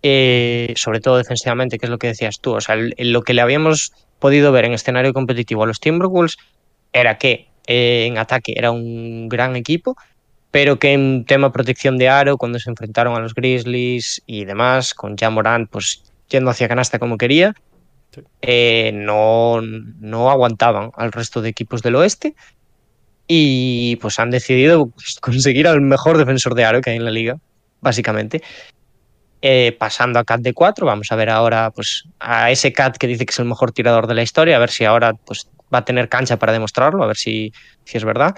eh, sobre todo defensivamente, que es lo que decías tú. O sea, lo que le habíamos podido ver en escenario competitivo a los Timberwolves era que eh, en ataque era un gran equipo, pero que en tema protección de aro, cuando se enfrentaron a los Grizzlies y demás, con Jamorant pues yendo hacia canasta como quería, eh, no, no aguantaban al resto de equipos del oeste y pues han decidido conseguir al mejor defensor de aro que hay en la liga, básicamente. Eh, pasando a Cat de 4, vamos a ver ahora pues a ese Cat que dice que es el mejor tirador de la historia, a ver si ahora pues va a tener cancha para demostrarlo, a ver si, si es verdad.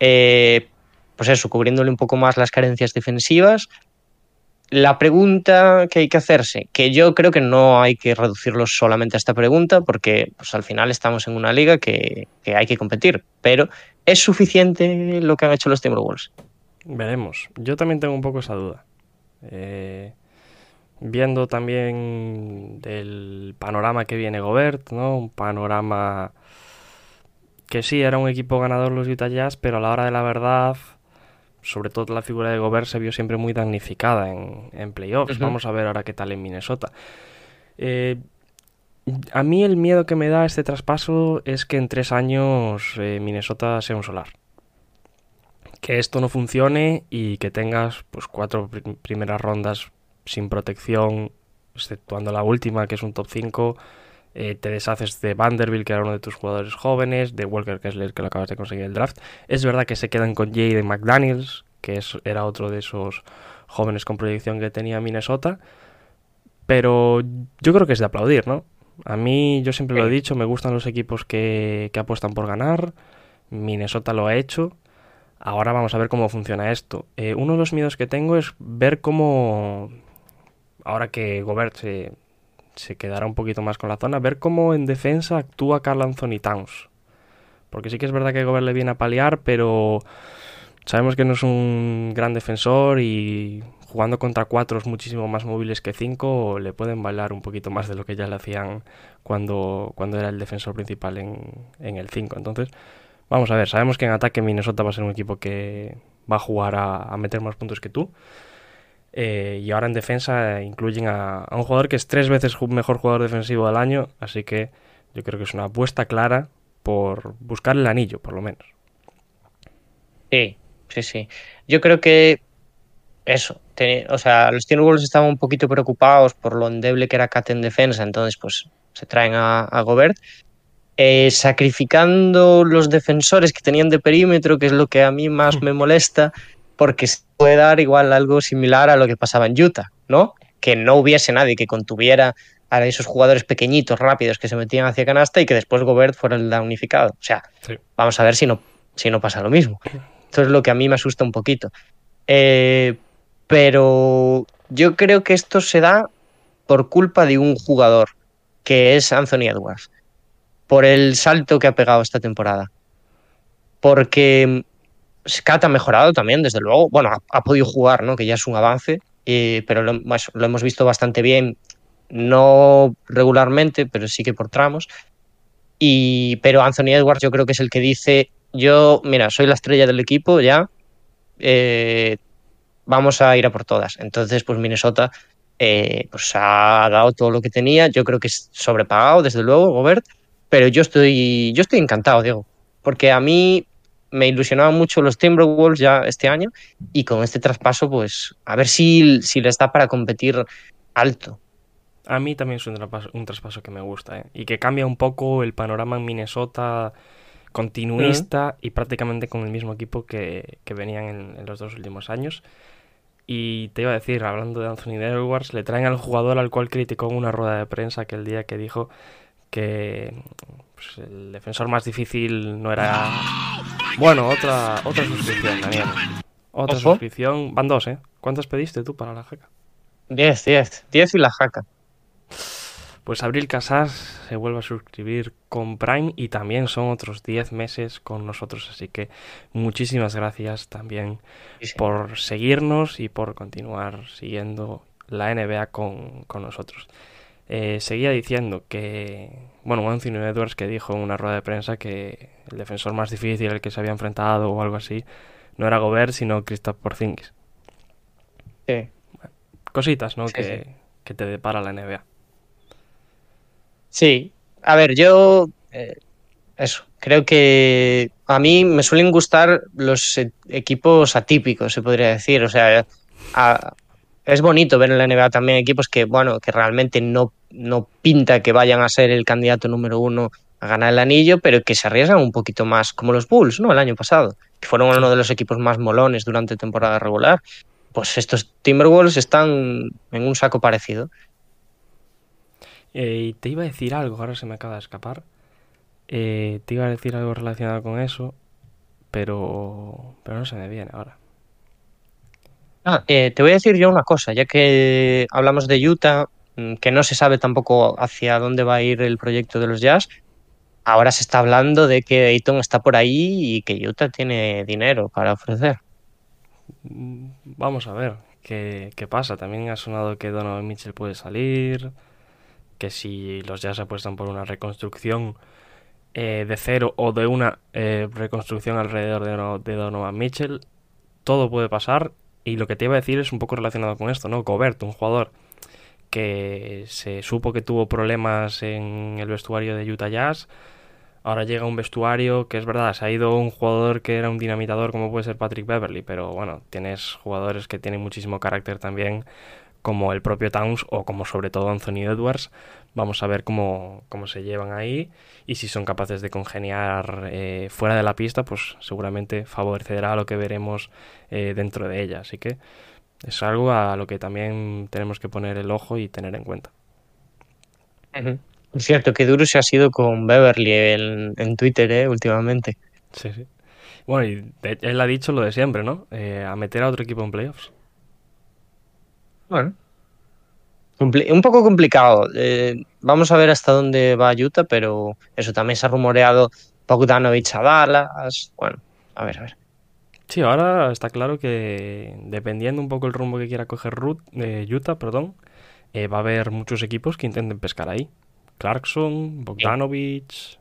Eh, pues eso, cubriéndole un poco más las carencias defensivas. La pregunta que hay que hacerse, que yo creo que no hay que reducirlo solamente a esta pregunta, porque pues, al final estamos en una liga que, que hay que competir, pero ¿Es suficiente lo que han hecho los Timberwolves? Veremos. Yo también tengo un poco esa duda. Eh, viendo también del panorama que viene Gobert, ¿no? Un panorama que sí, era un equipo ganador los Utah Jazz, pero a la hora de la verdad, sobre todo la figura de Gobert se vio siempre muy damnificada en, playoffs. Vamos a ver ahora qué tal en Minnesota. Eh, a mí el miedo que me da este traspaso es que en tres años eh, Minnesota sea un solar. Que esto no funcione y que tengas pues cuatro primeras rondas sin protección, exceptuando la última, que es un top 5. Eh, te deshaces de Vanderbilt, que era uno de tus jugadores jóvenes, de Walker Kessler, que lo acabas de conseguir el draft. Es verdad que se quedan con Jaden McDaniels, que es, era otro de esos jóvenes con proyección que tenía Minnesota. Pero yo creo que es de aplaudir, ¿no? A mí, yo siempre lo he dicho, me gustan los equipos que, apuestan por ganar. Minnesota lo ha hecho. Ahora vamos a ver cómo funciona esto. Eh, uno de los miedos que tengo es ver cómo, ahora que Gobert se, se, quedará un poquito más con la zona, ver cómo en defensa actúa Carl Anthony Towns. Porque sí que es verdad que Gobert le viene a paliar, pero sabemos que no es un gran defensor y jugando contra cuatro muchísimo más móviles que cinco, le pueden bailar un poquito más de lo que ya le hacían cuando, cuando era el defensor principal en, el 5. Entonces, vamos a ver, sabemos que en ataque Minnesota va a ser un equipo que va a jugar a, meter más puntos que tú. Eh, y ahora en defensa incluyen a, un jugador que es tres veces mejor jugador defensivo del año, así que yo creo que es una apuesta clara por buscar el anillo, por lo menos. Sí, sí, sí. Yo creo que eso, o sea, los Timberwolves estaban un poquito preocupados por lo endeble que era Cat en defensa, entonces pues se traen a, Gobert, eh, sacrificando los defensores que tenían de perímetro, que es lo que a mí más me molesta, porque se puede dar igual algo similar a lo que pasaba en Utah, ¿no? Que no hubiese nadie que contuviera a esos jugadores pequeñitos, rápidos, que se metían hacia canasta y que después Gobert fuera el damnificado. O sea, vamos a ver si no, si no pasa lo mismo. Esto es lo que a mí me asusta un poquito. Eh, pero yo creo que esto se da por culpa de un jugador, que es Anthony Edwards, por el salto que ha pegado esta temporada. Porque Scat ha mejorado también, desde luego. Bueno, ha, podido jugar, ¿no? Que ya es un avance, pero lo, lo, hemos visto bastante bien, no regularmente, pero sí que por tramos. Y, pero Anthony Edwards yo creo que es el que dice, yo, mira, soy la estrella del equipo ya, eh, vamos a ir a por todas. Entonces, pues Minnesota eh, pues ha dado todo lo que tenía. Yo creo que es sobrepagado, desde luego, Gobert, pero yo estoy, yo estoy encantado, Diego, porque a mí me ilusionaban mucho los Timberwolves ya este año y con este traspaso, pues a ver si, si les da para competir alto. A mí también es un traspaso, un traspaso que me gusta ¿eh? y que cambia un poco el panorama en Minnesota continuista mm. y prácticamente con el mismo equipo que, que venían en, en, los dos últimos años. Y te iba a decir, hablando de Anthony Edwards, le traen al jugador al cual criticó en una rueda de prensa aquel día que dijo que pues, el defensor más difícil no era... Bueno, otra, otra suscripción, Daniel. Otra ¿Ojo? suscripción. Van dos, ¿eh? ¿Cuántas pediste tú para la jaca? Diez, diez. Diez y la jaca. Pues Abril Casas se vuelve a suscribir con Prime y también son otros 10 meses con nosotros. Así que muchísimas gracias también sí, sí. por seguirnos y por continuar siguiendo la NBA con, con nosotros. Eh, seguía diciendo que, bueno, Anthony Edwards que dijo en una rueda de prensa que el defensor más difícil al que se había enfrentado o algo así no era Gobert, sino Christoph Porzingis. Sí. Bueno, cositas, ¿no? Sí, que, que te depara la NBA. Sí, a ver, yo eh, eso, creo que a mí me suelen gustar los e equipos atípicos, se podría decir. O sea, a, es bonito ver en la NBA también equipos que, bueno, que realmente no, no pinta que vayan a ser el candidato número uno a ganar el anillo, pero que se arriesgan un poquito más, como los Bulls, ¿no? El año pasado, que fueron uno de los equipos más molones durante temporada regular. Pues estos Timberwolves están en un saco parecido. Eh, te iba a decir algo, ahora se me acaba de escapar. Eh, te iba a decir algo relacionado con eso, pero, pero no se me viene ahora. Ah, eh, te voy a decir yo una cosa, ya que hablamos de Utah, mm, que no se sabe tampoco hacia dónde va a ir el proyecto de los Jazz. Ahora se está hablando de que Ayton está por ahí y que Utah tiene dinero para ofrecer. Mm, vamos a ver qué, qué pasa. También ha sonado que Donovan Mitchell puede salir que si los Jazz apuestan por una reconstrucción eh, de cero o de una eh, reconstrucción alrededor de, de, Donovan Mitchell, todo puede pasar. Y lo que te iba a decir es un poco relacionado con esto, ¿no? Gobert, un jugador que se supo que tuvo problemas en el vestuario de Utah Jazz. Ahora llega un vestuario que es verdad, se ha ido un jugador que era un dinamitador como puede ser Patrick Beverly, pero bueno, tienes jugadores que tienen muchísimo carácter también como el propio Towns o como sobre todo Anthony Edwards. Vamos a ver cómo, cómo se llevan ahí y si son capaces de congeniar eh, fuera de la pista, pues seguramente favorecerá lo que veremos eh, dentro de ella. Así que es algo a lo que también tenemos que poner el ojo y tener en cuenta. Es cierto que duro se ha sido con Beverly en, en Twitter ¿eh? últimamente. Sí, sí. Bueno, y él ha dicho lo de siempre, ¿no? Eh, a meter a otro equipo en playoffs. Bueno. Un poco complicado. Eh, vamos a ver hasta dónde va Utah, pero eso también se ha rumoreado Bogdanovich a Dallas. Bueno, a ver, a ver. Sí, ahora está claro que dependiendo un poco el rumbo que quiera coger Ruth, eh, Utah, perdón, eh, va a haber muchos equipos que intenten pescar ahí. Clarkson, Bogdanovich,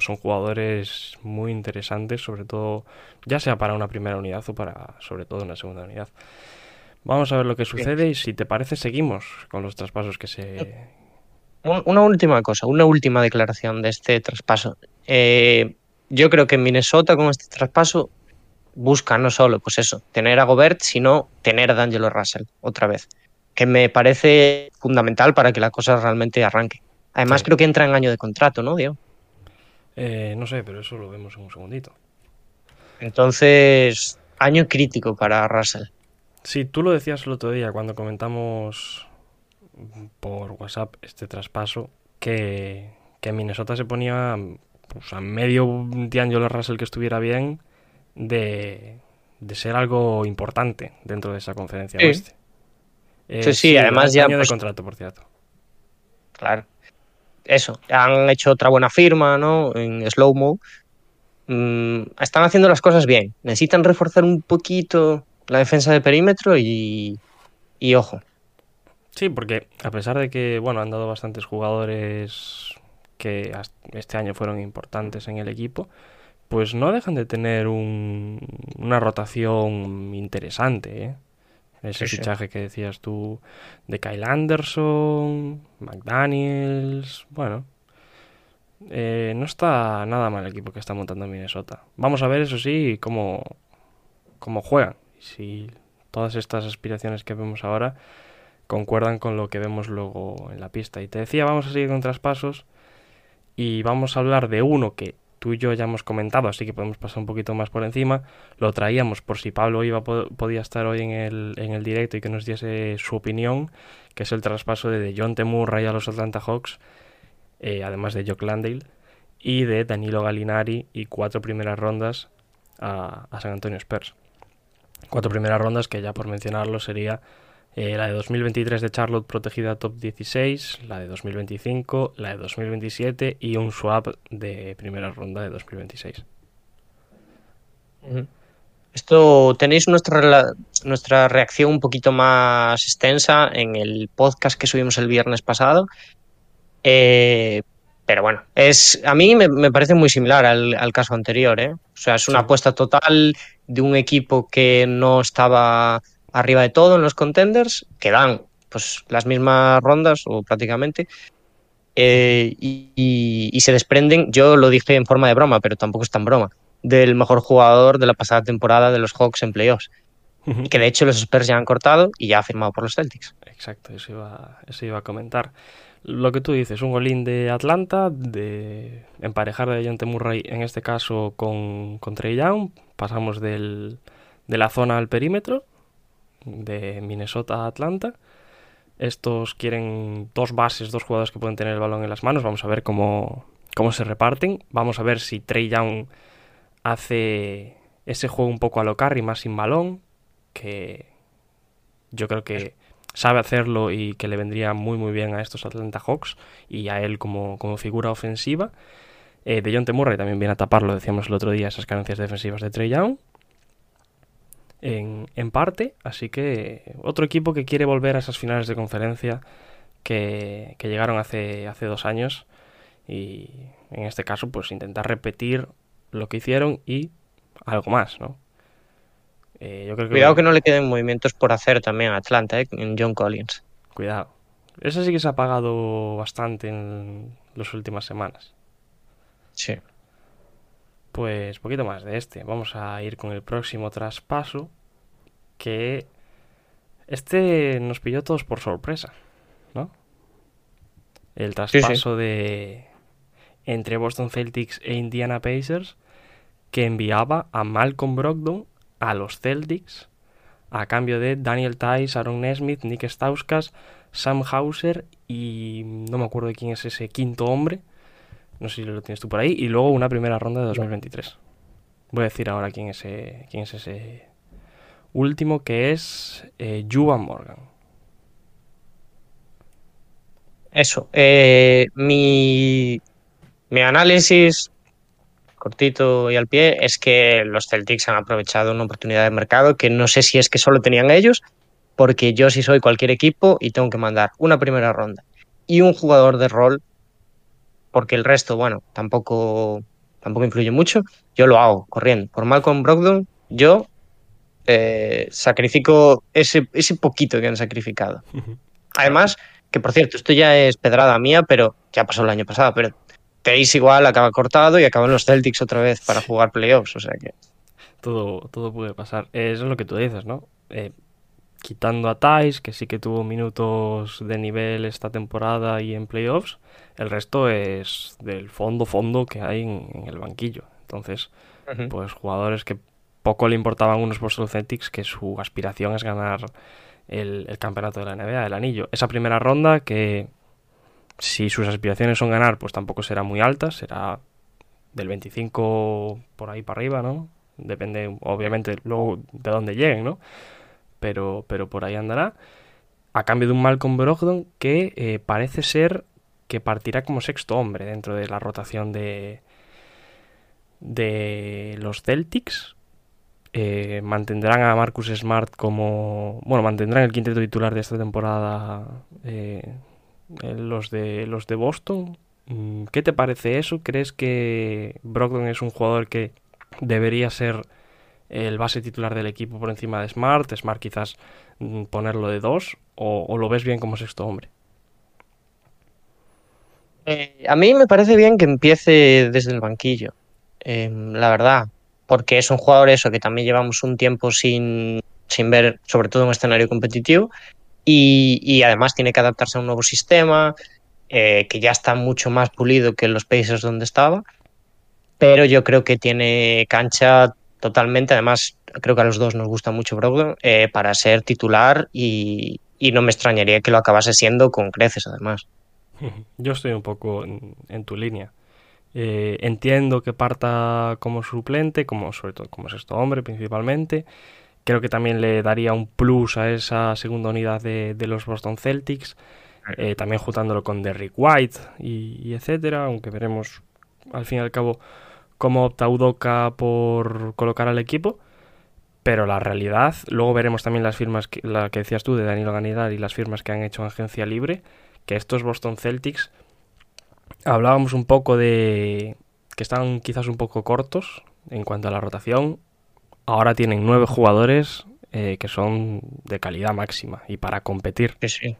son jugadores muy interesantes, sobre todo, ya sea para una primera unidad o para, sobre todo, una segunda unidad. Vamos a ver lo que sucede y si te parece seguimos con los traspasos que se... Una última cosa, una última declaración de este traspaso. Eh, yo creo que Minnesota con este traspaso busca no solo, pues eso, tener a Gobert, sino tener a D'Angelo Russell otra vez, que me parece fundamental para que la cosa realmente arranque. Además sí. creo que entra en año de contrato, ¿no, Diego? Eh, no sé, pero eso lo vemos en un segundito. Entonces, año crítico para Russell. Sí, tú lo decías el otro día cuando comentamos por WhatsApp este traspaso que, que Minnesota se ponía pues, a medio de Angelo Russell que estuviera bien de, de, ser algo importante dentro de esa conferencia sí. oeste. Eh, sí, sí, además ya... Año pues, de contrato, por cierto. Claro. Eso, han hecho otra buena firma, ¿no? En slow-mo. mm, están haciendo las cosas bien. Necesitan reforzar un poquito la defensa de perímetro y, y ojo. Sí, porque a pesar de que, bueno, han dado bastantes jugadores que este año fueron importantes en el equipo, pues no dejan de tener un, una rotación interesante, ¿eh? Ese fichaje que decías tú de Kyle Anderson, McDaniels, bueno, eh, no está nada mal el equipo que está montando Minnesota. Vamos a ver, eso sí, cómo, cómo juegan. Si todas estas aspiraciones que vemos ahora concuerdan con lo que vemos luego en la pista. Y te decía, vamos a seguir con traspasos y vamos a hablar de uno que tú y yo ya hemos comentado, así que podemos pasar un poquito más por encima. Lo traíamos por si Pablo iba podía estar hoy en el, en el directo y que nos diese su opinión, que es el traspaso de John Temurray a los Atlanta Hawks, eh, además de Jock Landale, y de Danilo Gallinari y cuatro primeras rondas a San Antonio Spurs. Cuatro primeras rondas que ya por mencionarlo sería eh, la de 2023 de Charlotte protegida top 16, la de 2025, la de 2027 y un swap de primera ronda de 2026. Esto tenéis nuestra, nuestra reacción un poquito más extensa en el podcast que subimos el viernes pasado. Eh, pero bueno, es, a mí me, parece muy similar al, caso anterior. ¿eh? O sea, es una apuesta total de un equipo que no estaba arriba de todo en los contenders, que dan pues, las mismas rondas o prácticamente, eh, y, se desprenden, yo lo dije en forma de broma, pero tampoco es tan broma, del mejor jugador de la pasada temporada de los Hawks en playoffs. que de hecho los Spurs ya han cortado y ya ha firmado por los Celtics. Exacto, eso iba, eso iba a comentar. Lo que tú dices, un golín de Atlanta, de emparejar de John Murray en este caso con, con Trey Young, pasamos del, de la zona al perímetro de Minnesota a Atlanta. Estos quieren dos bases, dos jugadores que pueden tener el balón en las manos. Vamos a ver cómo, cómo se reparten. Vamos a ver si Trey Young hace ese juego un poco a lo y más sin balón, que yo creo que sabe hacerlo y que le vendría muy muy bien a estos Atlanta Hawks y a él como, como figura ofensiva. Eh, de John Murray también viene a taparlo, decíamos el otro día, esas carencias defensivas de Trey Young en, parte, así que otro equipo que quiere volver a esas finales de conferencia que, llegaron hace, hace dos años y en este caso pues intentar repetir lo que hicieron y algo más, ¿no? Eh, Cuidado que no le queden movimientos por hacer también a Atlanta, ¿eh? en John Collins. Cuidado. Eso sí que se ha pagado bastante en las últimas semanas. Sí. Pues poquito más de este. Vamos a ir con el próximo traspaso. Que este nos pilló todos por sorpresa, ¿no? El traspaso de entre Boston Celtics e Indiana Pacers que enviaba a Malcolm Brogdon a los Celtics a cambio de Daniel Tice, Aaron Nesmith, Nick Stauskas, Sam Hauser y no me acuerdo de quién es ese quinto hombre no sé si lo tienes tú por ahí. Y luego una primera ronda de 2023. Voy a decir ahora quién es, quién es ese último, que es eh, Morgan. Eso. Eh, mi, mi análisis cortito y al pie es que los Celtics han aprovechado una oportunidad de mercado que no sé si es que solo tenían ellos, porque yo si soy cualquier equipo y tengo que mandar una primera ronda y un jugador de rol porque el resto, bueno, tampoco, tampoco influye mucho. Yo lo hago corriendo. Por Malcolm Brogdon, yo eh, sacrifico ese, ese poquito que han sacrificado. Además, que por cierto, esto ya es pedrada mía, pero ya pasó el año pasado, pero Teis igual acaba cortado y acaban los Celtics otra vez para jugar playoffs, o sea que... Todo, todo puede pasar. Eso es lo que tú dices, ¿no? Eh, quitando a Thais, que sí que tuvo minutos de nivel esta temporada y en playoffs, el resto es del fondo fondo que hay en, el banquillo. Entonces, pues jugadores que poco le importaban unos por Celtics, que su aspiración es ganar el, campeonato de la NBA, el anillo. Esa primera ronda que si sus aspiraciones son ganar, pues tampoco será muy alta, será del 25 por ahí para arriba, ¿no? Depende, obviamente, luego de dónde lleguen, ¿no? Pero, pero por ahí andará. A cambio de un Malcolm Brogdon que eh, parece ser que partirá como sexto hombre dentro de la rotación de, de los Celtics. Eh, mantendrán a Marcus Smart como. Bueno, mantendrán el quinteto titular de esta temporada eh, los, de, los de Boston. Mm, ¿Qué te parece eso? ¿Crees que Brogdon es un jugador que debería ser el base titular del equipo por encima de Smart? Smart quizás mm, ponerlo de dos. ¿O, o lo ves bien como sexto hombre? Eh, a mí me parece bien que empiece desde el banquillo, eh, la verdad, porque es un jugador eso que también llevamos un tiempo sin, sin ver, sobre todo en un escenario competitivo, y, además tiene que adaptarse a un nuevo sistema, eh, que ya está mucho más pulido que en los países donde estaba, pero yo creo que tiene cancha totalmente, además creo que a los dos nos gusta mucho Brogdon, eh, para ser titular y, no me extrañaría que lo acabase siendo con creces además. Yo estoy un poco en, tu línea. Eh, entiendo que parta como suplente, como sobre todo como sexto hombre principalmente. Creo que también le daría un plus a esa segunda unidad de, de los Boston Celtics. Eh, también juntándolo con Derrick White y, y, etcétera. Aunque veremos al fin y al cabo cómo opta Udoka por colocar al equipo. Pero la realidad, luego veremos también las firmas, que, la que decías tú de Danilo Ganidad y las firmas que han hecho en agencia libre que estos Boston Celtics hablábamos un poco de que están quizás un poco cortos en cuanto a la rotación. Ahora tienen nueve jugadores eh, que son de calidad máxima y para competir. Sí, sí.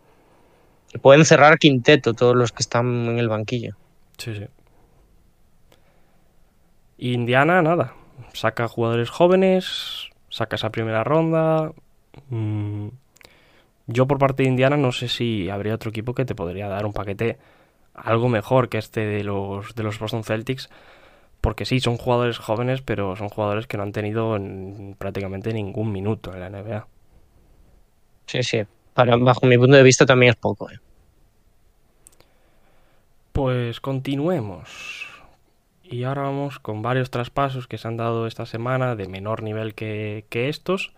Pueden cerrar quinteto todos los que están en el banquillo. Sí, sí. Indiana, nada. Saca jugadores jóvenes, saca esa primera ronda. Mmm, yo por parte de Indiana no sé si habría otro equipo que te podría dar un paquete algo mejor que este de los, de los Boston Celtics. Porque sí, son jugadores jóvenes, pero son jugadores que no han tenido en prácticamente ningún minuto en la NBA. Sí, sí. Para, bajo mi punto de vista también es poco. ¿eh? Pues continuemos. Y ahora vamos con varios traspasos que se han dado esta semana de menor nivel que, que estos.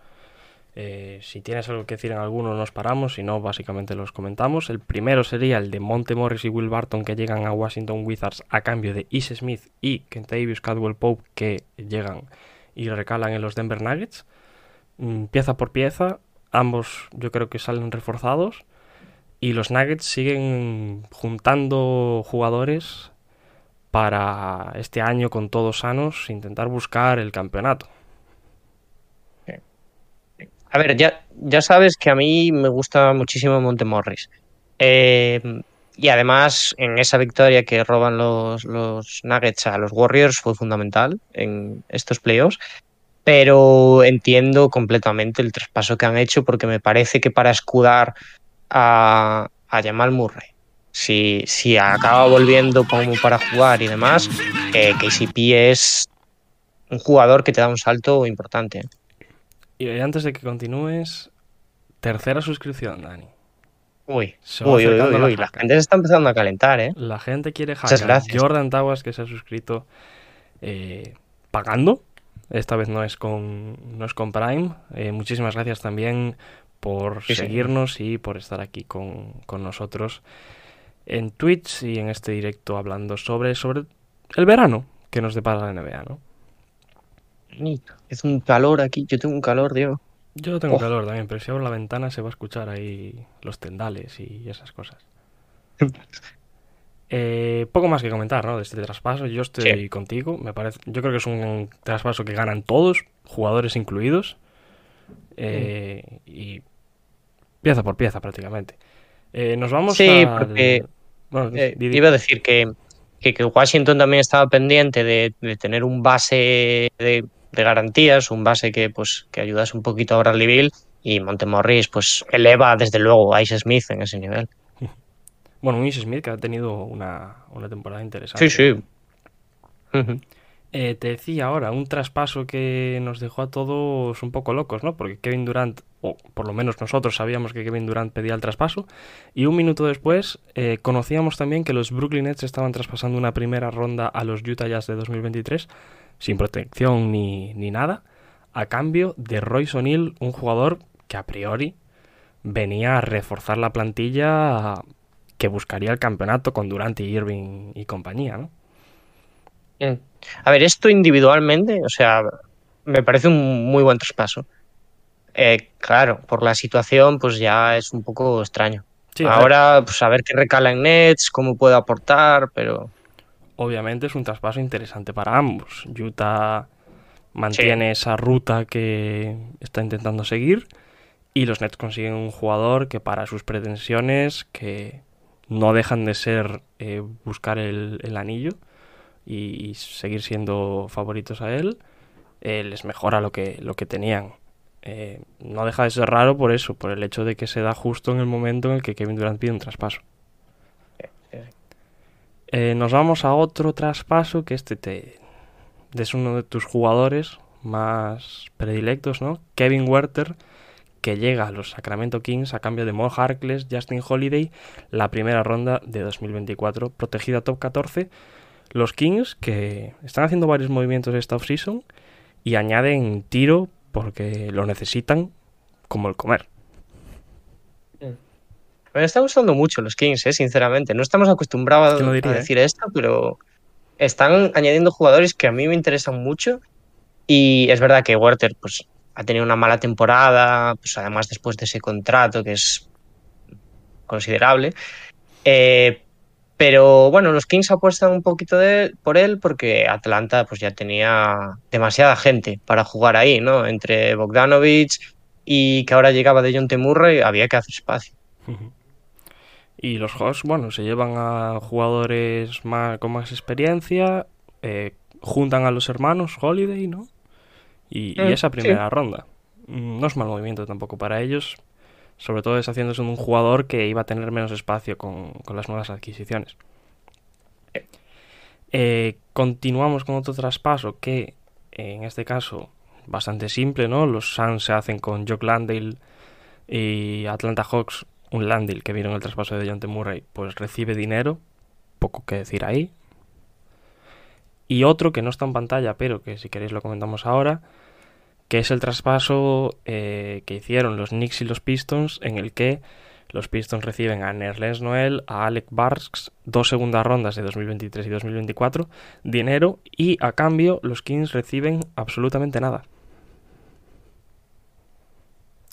Eh, si tienes algo que decir en alguno nos paramos, si no básicamente los comentamos. El primero sería el de Monte Morris y Will Barton que llegan a Washington Wizards a cambio de Ish Smith y Kentavious Cadwell Pope que llegan y recalan en los Denver Nuggets. Mm, pieza por pieza, ambos yo creo que salen reforzados y los Nuggets siguen juntando jugadores para este año con todos sanos intentar buscar el campeonato. A ver, ya, ya sabes que a mí me gusta muchísimo Montemorris. Eh, y además, en esa victoria que roban los, los Nuggets a los Warriors fue fundamental en estos playoffs. Pero entiendo completamente el traspaso que han hecho porque me parece que para escudar a, a Jamal Murray, si, si acaba volviendo como para jugar y demás, eh, KCP es un jugador que te da un salto importante. Y antes de que continúes, tercera suscripción, Dani. Uy, uy, uy, uy, la, la gente se está empezando a calentar, ¿eh? La gente quiere hackear. Jordan Tawas, que se ha suscrito eh, pagando. Esta vez no es con, no es con Prime. Eh, muchísimas gracias también por sí, seguirnos sí. y por estar aquí con, con, nosotros en Twitch y en este directo hablando sobre, sobre el verano que nos depara la NBA, ¿no? Es un calor aquí, yo tengo un calor, Diego. Yo tengo oh. calor también, pero si abro la ventana se va a escuchar ahí los tendales y esas cosas. eh, poco más que comentar, ¿no? De este traspaso. Yo estoy sí. contigo. Me parece, yo creo que es un traspaso que ganan todos, jugadores incluidos. Eh, mm. Y pieza por pieza prácticamente. Eh, nos vamos sí, a. porque bueno, iba a decir que, que, que, Washington también estaba pendiente de, de tener un base de de garantías, un base que pues que ayudase un poquito a Bradley Bill y Montemorris pues eleva desde luego a Ice Smith en ese nivel. Bueno, un Ice Smith que ha tenido una, una temporada interesante. Sí, sí. Uh -huh. eh, te decía ahora, un traspaso que nos dejó a todos un poco locos, ¿no? Porque Kevin Durant, o por lo menos nosotros sabíamos que Kevin Durant pedía el traspaso, y un minuto después eh, conocíamos también que los Brooklyn Nets estaban traspasando una primera ronda a los Utah Jazz de 2023 sin protección ni, ni nada, a cambio de Royce O'Neill, un jugador que a priori venía a reforzar la plantilla que buscaría el campeonato con Durant y Irving y compañía, ¿no? Mm. A ver, esto individualmente, o sea, me parece un muy buen traspaso. Eh, claro, por la situación, pues ya es un poco extraño. Sí. Ahora, pues a ver qué recala en Nets, cómo puede aportar, pero Obviamente es un traspaso interesante para ambos. Utah mantiene esa ruta que está intentando seguir y los Nets consiguen un jugador que para sus pretensiones que no dejan de ser eh, buscar el, el anillo y, y seguir siendo favoritos a él, eh, les mejora lo que, lo que tenían. Eh, no deja de ser raro por eso, por el hecho de que se da justo en el momento en el que Kevin Durant pide un traspaso. Eh, nos vamos a otro traspaso que este te es uno de tus jugadores más predilectos, ¿no? Kevin Werther, que llega a los Sacramento Kings a cambio de Mo Harkless, Justin Holiday, la primera ronda de 2024, protegida top 14. Los Kings que están haciendo varios movimientos esta offseason y añaden tiro porque lo necesitan como el comer. Me están gustando mucho los Kings, eh, sinceramente. No estamos acostumbrados ¿Quién lo diría, a decir esto, pero están añadiendo jugadores que a mí me interesan mucho. Y es verdad que Werther pues, ha tenido una mala temporada, pues además después de ese contrato que es considerable. Eh, pero bueno, los Kings apuestan un poquito de, por él porque Atlanta pues ya tenía demasiada gente para jugar ahí, ¿no? Entre Bogdanovich y que ahora llegaba de John Murray, había que hacer espacio. Y los Hawks, bueno, se llevan a jugadores más, con más experiencia, eh, juntan a los hermanos Holiday, ¿no? Y, y Mm, esa primera sí. ronda. Mm, No es mal movimiento tampoco para ellos, sobre todo deshaciéndose de un jugador que iba a tener menos espacio con, con las nuevas adquisiciones. Eh, continuamos con otro traspaso que, en este caso, bastante simple, ¿no? Los Suns se hacen con Jock Landale y Atlanta Hawks, un Landale que vino en el traspaso de Dejounte Murray, pues recibe dinero, poco que decir ahí. Y otro que no está en pantalla, pero que si queréis lo comentamos ahora, que es el traspaso eh, que hicieron los Knicks y los Pistons, en el que los Pistons reciben a Nerlens Noel, a Alec Barks, dos segundas rondas de 2023 y 2024, dinero, y a cambio los Kings reciben absolutamente nada.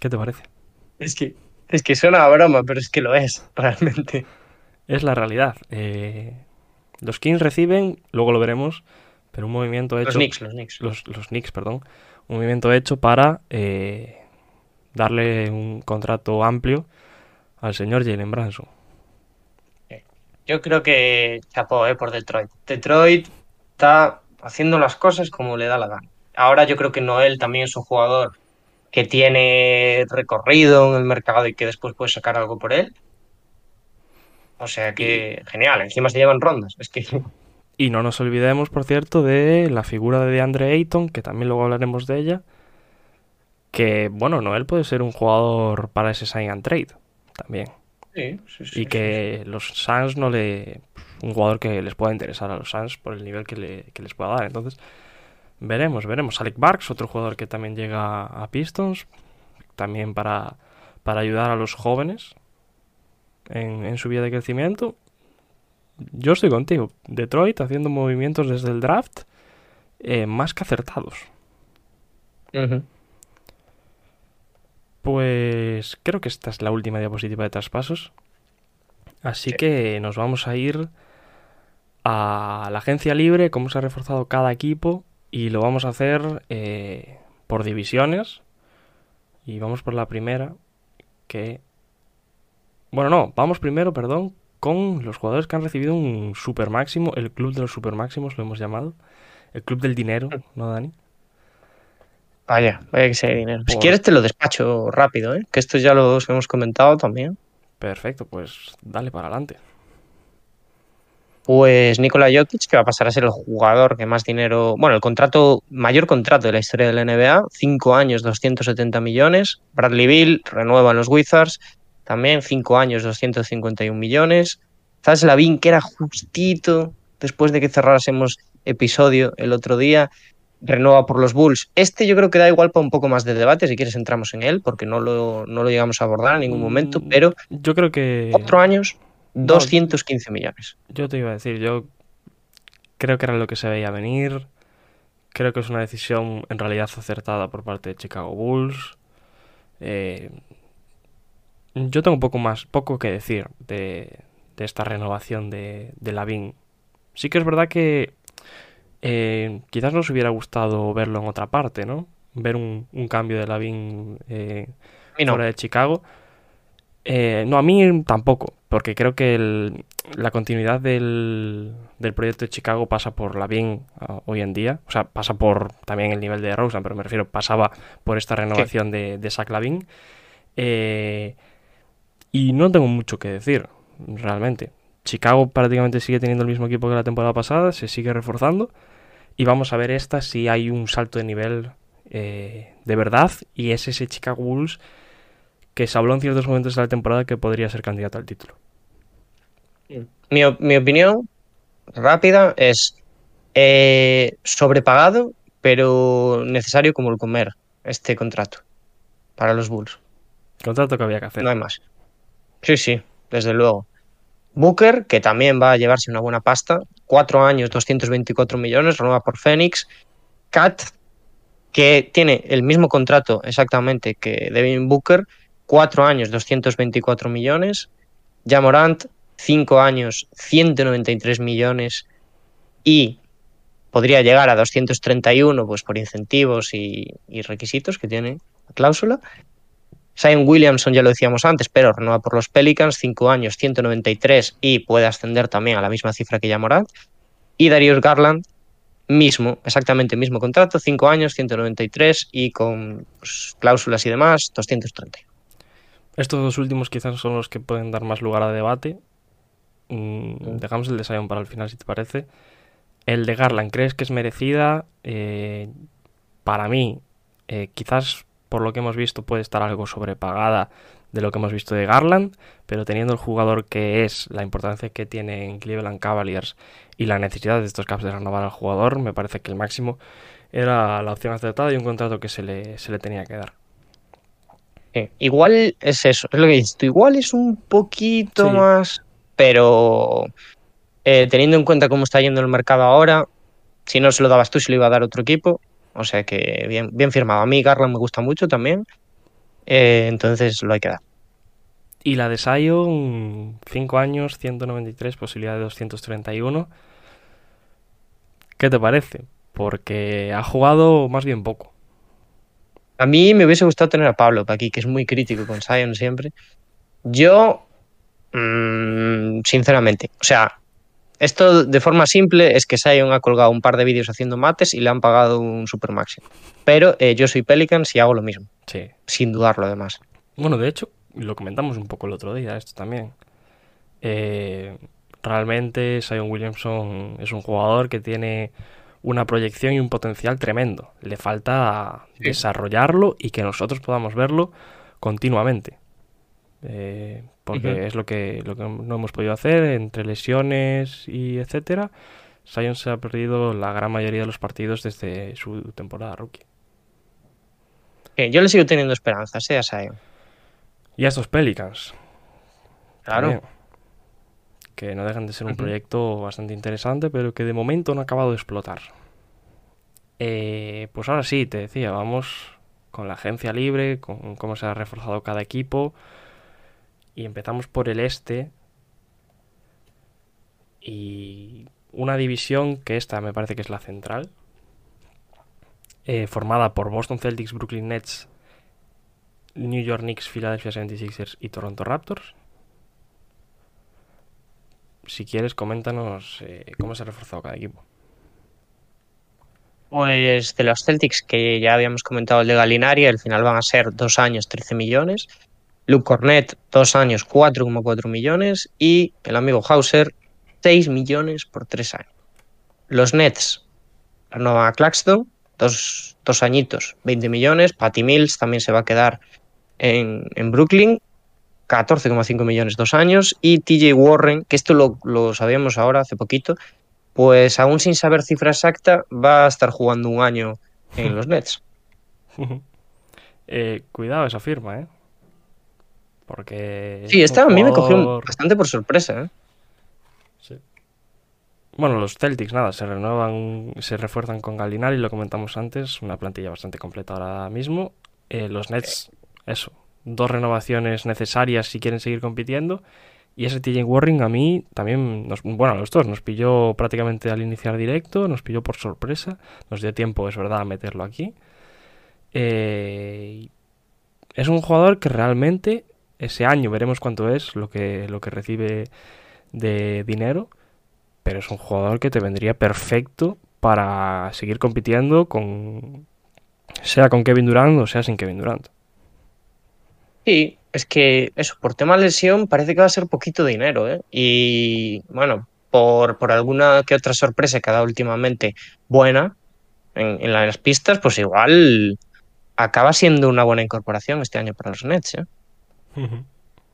¿Qué te parece? Es que, es que suena a broma, pero es que lo es, realmente. Es la realidad. Eh, los Kings reciben, luego lo veremos, pero un movimiento hecho... Los Knicks, los Knicks. los, los Knicks, perdón, un movimiento hecho para eh, darle un contrato amplio al señor Jalen Branson. Yo creo que chapó eh, por Detroit. Detroit está haciendo las cosas como le da la gana. Ahora yo creo que Noel también es un jugador que tiene recorrido en el mercado y que después puede sacar algo por él. O sea que genial, encima se llevan rondas. Es que Y no nos olvidemos, por cierto, de la figura de DeAndre Ayton, que también luego hablaremos de ella. Que, bueno, Noel puede ser un jugador para ese sign and trade también. sí, sí, sí, y que los Suns no le. Un jugador que les pueda interesar a los Suns por el nivel que, le- que les pueda dar. Entonces, veremos, veremos. Alec Barks, otro jugador que también llega a Pistons. También para, para ayudar a los jóvenes en, en su vía de crecimiento. Yo estoy contigo. Detroit haciendo movimientos desde el draft eh, más que acertados. Pues creo que esta es la última diapositiva de traspasos. Así Sí. que nos vamos a ir a la agencia libre, cómo se ha reforzado cada equipo y lo vamos a hacer eh, por divisiones. Y vamos por la primera, que... Bueno, no, vamos primero, perdón, con los jugadores que han recibido un super máximo, el club de los super máximos lo hemos llamado, el club del dinero, ¿no, Dani? Vaya, vaya que sea dinero. Si quieres te lo despacho rápido, ¿eh? que esto ya lo hemos comentado también. Perfecto, pues dale para adelante. Pues Nikola Jokic, que va a pasar a ser el jugador que más dinero, bueno, el contrato, mayor contrato de la historia de la NBA, 5 años, 270 millones. Bradley Bill renueva en los Wizards, también 5 años, 251 millones. Zach Lavin, que era justito después de que cerrásemos episodio el otro día, renueva por los Bulls. Este yo creo que da igual para un poco más de debate, si quieres entramos en él, porque no lo, no lo llegamos a abordar en ningún momento, Mm, pero Yo creo que... 4 años, 215 millones. Yo te iba a decir, yo creo que era lo que se veía venir. Creo que es una decisión en realidad acertada por parte de Chicago Bulls. Eh, yo tengo poco más, poco que decir de, de esta renovación de, de Lavin. Sí que es verdad que eh, quizás nos hubiera gustado verlo en otra parte, ¿no? Ver un, un cambio de Lavin eh, no. fuera de Chicago. Eh, no, a mí tampoco, porque creo que el- la continuidad del, del proyecto de Chicago pasa por Lavin ah, hoy en día. O sea, pasa por también el nivel de Rosen, pero me refiero, pasaba por esta renovación de, de Zach Lavin. Eh, y no tengo mucho que decir, realmente. Chicago prácticamente sigue teniendo el mismo equipo que la temporada pasada, se sigue reforzando. Y vamos a ver esta si hay un salto de nivel eh, de verdad. Y es ese Chicago Bulls que se habló en ciertos momentos de la temporada que podría ser candidato al título. Mi, op- mi opinión rápida es eh, sobrepagado, pero necesario como el comer este contrato para los Bulls. Contrato que había que hacer. No hay más. Sí, sí, desde luego. Booker, que también va a llevarse una buena pasta, cuatro años, 224 millones, renueva por Phoenix. Cat, que tiene el mismo contrato exactamente que Devin Booker, cuatro años, 224 millones. Jamorant, cinco años, 193 millones y podría llegar a 231 pues por incentivos y, requisitos que tiene la cláusula. Zion Williamson ya lo decíamos antes, pero renueva por los Pelicans, 5 años, 193 y puede ascender también a la misma cifra que ya Morant. Y Darius Garland, mismo, exactamente mismo contrato, 5 años, 193 y con pues, cláusulas y demás, 230. Estos dos últimos quizás son los que pueden dar más lugar a debate. Mm, dejamos el de Zion para el final, si te parece. El de Garland, ¿crees que es merecida? Eh, para mí, eh, quizás por lo que hemos visto puede estar algo sobrepagada de lo que hemos visto de Garland, pero teniendo el jugador que es, la importancia que tiene en Cleveland Cavaliers y la necesidad de estos Caps de renovar al jugador, me parece que el máximo era la opción acertada y un contrato que se le, se le tenía que dar. Eh, igual es eso, es lo que dices tú, igual es un poquito Sí. más, pero eh, teniendo en cuenta cómo está yendo el mercado ahora, si no se lo dabas tú, se lo iba a dar otro equipo. O sea que bien, bien firmado. A mí Garland me gusta mucho también. eh, entonces lo hay que dar. Y la de Sion, 5 años, 193, posibilidad de 231. ¿Qué te parece? Porque ha jugado más bien poco. A mí me hubiese gustado tener a Pablo para aquí, que es muy crítico con Sion siempre. Yo, mm, sinceramente, o sea, esto de forma simple es que Sion ha colgado un par de vídeos haciendo mates y le han pagado un super máximo. Pero eh, yo soy Pelicans y hago lo mismo, Sí. sin dudarlo además. Bueno, de hecho, lo comentamos un poco el otro día, esto también. Eh, realmente Sion Williamson es un jugador que tiene una proyección y un potencial tremendo. Le falta Sí. desarrollarlo y que nosotros podamos verlo continuamente. Eh, porque es lo que, lo que no hemos podido hacer entre lesiones y etcétera. Sion se ha perdido la gran mayoría de los partidos desde su temporada rookie. Eh, yo le sigo teniendo esperanzas, eh, a Sion. Y a estos Pelicans. Claro. también, que no dejan de ser un proyecto bastante interesante, pero que de momento no ha acabado de explotar. Eh, pues ahora sí, te decía, vamos con la agencia libre, con cómo se ha reforzado cada equipo. Y empezamos por el este. Y una división que esta me parece que es la central. eh, formada por Boston Celtics, Brooklyn Nets, New York Knicks, Philadelphia 76ers y Toronto Raptors. Si quieres, coméntanos eh, cómo se ha reforzado cada equipo. Pues de los Celtics, que ya habíamos comentado el de Galinari, al final van a ser dos años, 13 millones. Luke Cornett, dos años, 4,4 millones. Y el amigo Hauser, 6 millones por tres años. Los Nets renovan a Claxton, dos, dos añitos, 20 millones. Patty Mills también se va a quedar en, en Brooklyn, 14,5 millones, dos años. Y TJ Warren, que esto lo, lo sabíamos ahora, hace poquito, pues aún sin saber cifra exacta, va a estar jugando un año en los Nets. Eh, cuidado esa firma, ¿eh? Porque... Sí, es esta a mí me cogió bastante por sorpresa. ¿eh? Sí. Bueno, los Celtics, nada, se renuevan, se refuerzan con Gallinari, lo comentamos antes, una plantilla bastante completa ahora mismo. Eh, los Nets, eso, dos renovaciones necesarias si quieren seguir compitiendo. Y ese TJ Warring a mí también, nos, bueno, a los dos, nos pilló prácticamente al iniciar directo, nos pilló por sorpresa, nos dio tiempo, es verdad, a meterlo aquí. Eh, es un jugador que realmente ese año veremos cuánto es lo que, lo que recibe de dinero, pero es un jugador que te vendría perfecto para seguir compitiendo con sea con Kevin Durant o sea sin Kevin Durant. Sí, es que eso, por tema lesión parece que va a ser poquito dinero, ¿eh? Y bueno, por, por alguna que otra sorpresa que ha dado últimamente buena en, en las pistas, pues igual acaba siendo una buena incorporación este año para los Nets, ¿eh?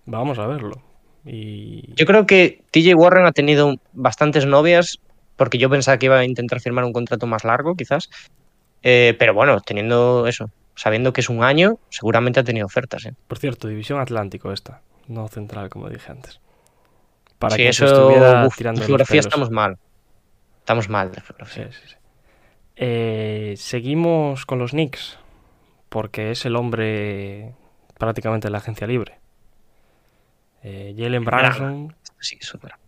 Vamos a verlo. Y... Yo creo que TJ Warren ha tenido bastantes novias, porque yo pensaba que iba a intentar firmar un contrato más largo, quizás. Eh, pero bueno, teniendo eso, sabiendo que es un año, seguramente ha tenido ofertas. ¿eh? Por cierto, División Atlántico esta, no central, como dije antes. Para sí, que eso, estuviera uf, tirando de geografía estamos mal. Estamos mal de geografía. sí, sí. Eh, seguimos con los Knicks, porque es el hombre prácticamente de la agencia libre. Eh, Jalen Branson,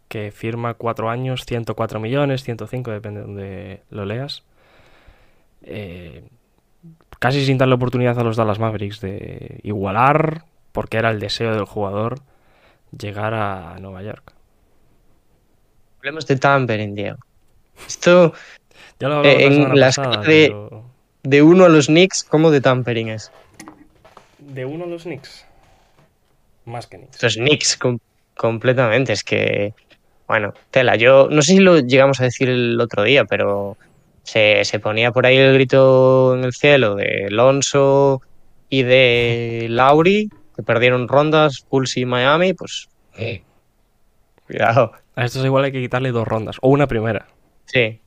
que firma cuatro años, 104 millones, 105, depende de donde lo leas. Eh, casi sin darle oportunidad a los Dallas Mavericks de igualar, porque era el deseo del jugador, llegar a Nueva York. Hablemos de tampering, Diego. Esto, Ya lo Eh, la en la pasada, de- pero- de uno a los Knicks, ¿cómo de tampering es? De uno a los Knicks. Más que Knicks. Los Knicks, com- completamente. Es que, bueno, tela. Yo no sé si lo llegamos a decir el otro día, pero se, se ponía por ahí el grito en el cielo de Alonso y de Lauri, que perdieron rondas, Pulse y Miami, pues. eh, Cuidado. A estos igual hay que quitarle dos rondas, o una primera, Sí,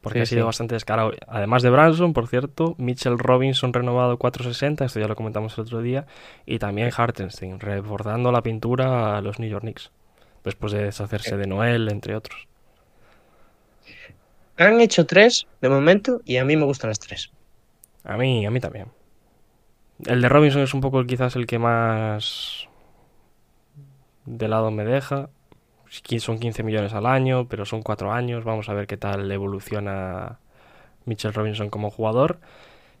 porque Sí, ha sido sí. bastante descarado. Además de Branson, por cierto, Mitchell Robinson renovado 460, esto ya lo comentamos el otro día, y también Hartenstein, reforzando la pintura a los New York Knicks, después de deshacerse de Noel, entre otros. Han hecho tres de momento y a mí me gustan las tres. A mí, a mí también. El de Robinson es un poco quizás el que más de lado me deja. Son 15 millones al año, pero son 4 años. Vamos a ver qué tal evoluciona Mitchell Robinson como jugador.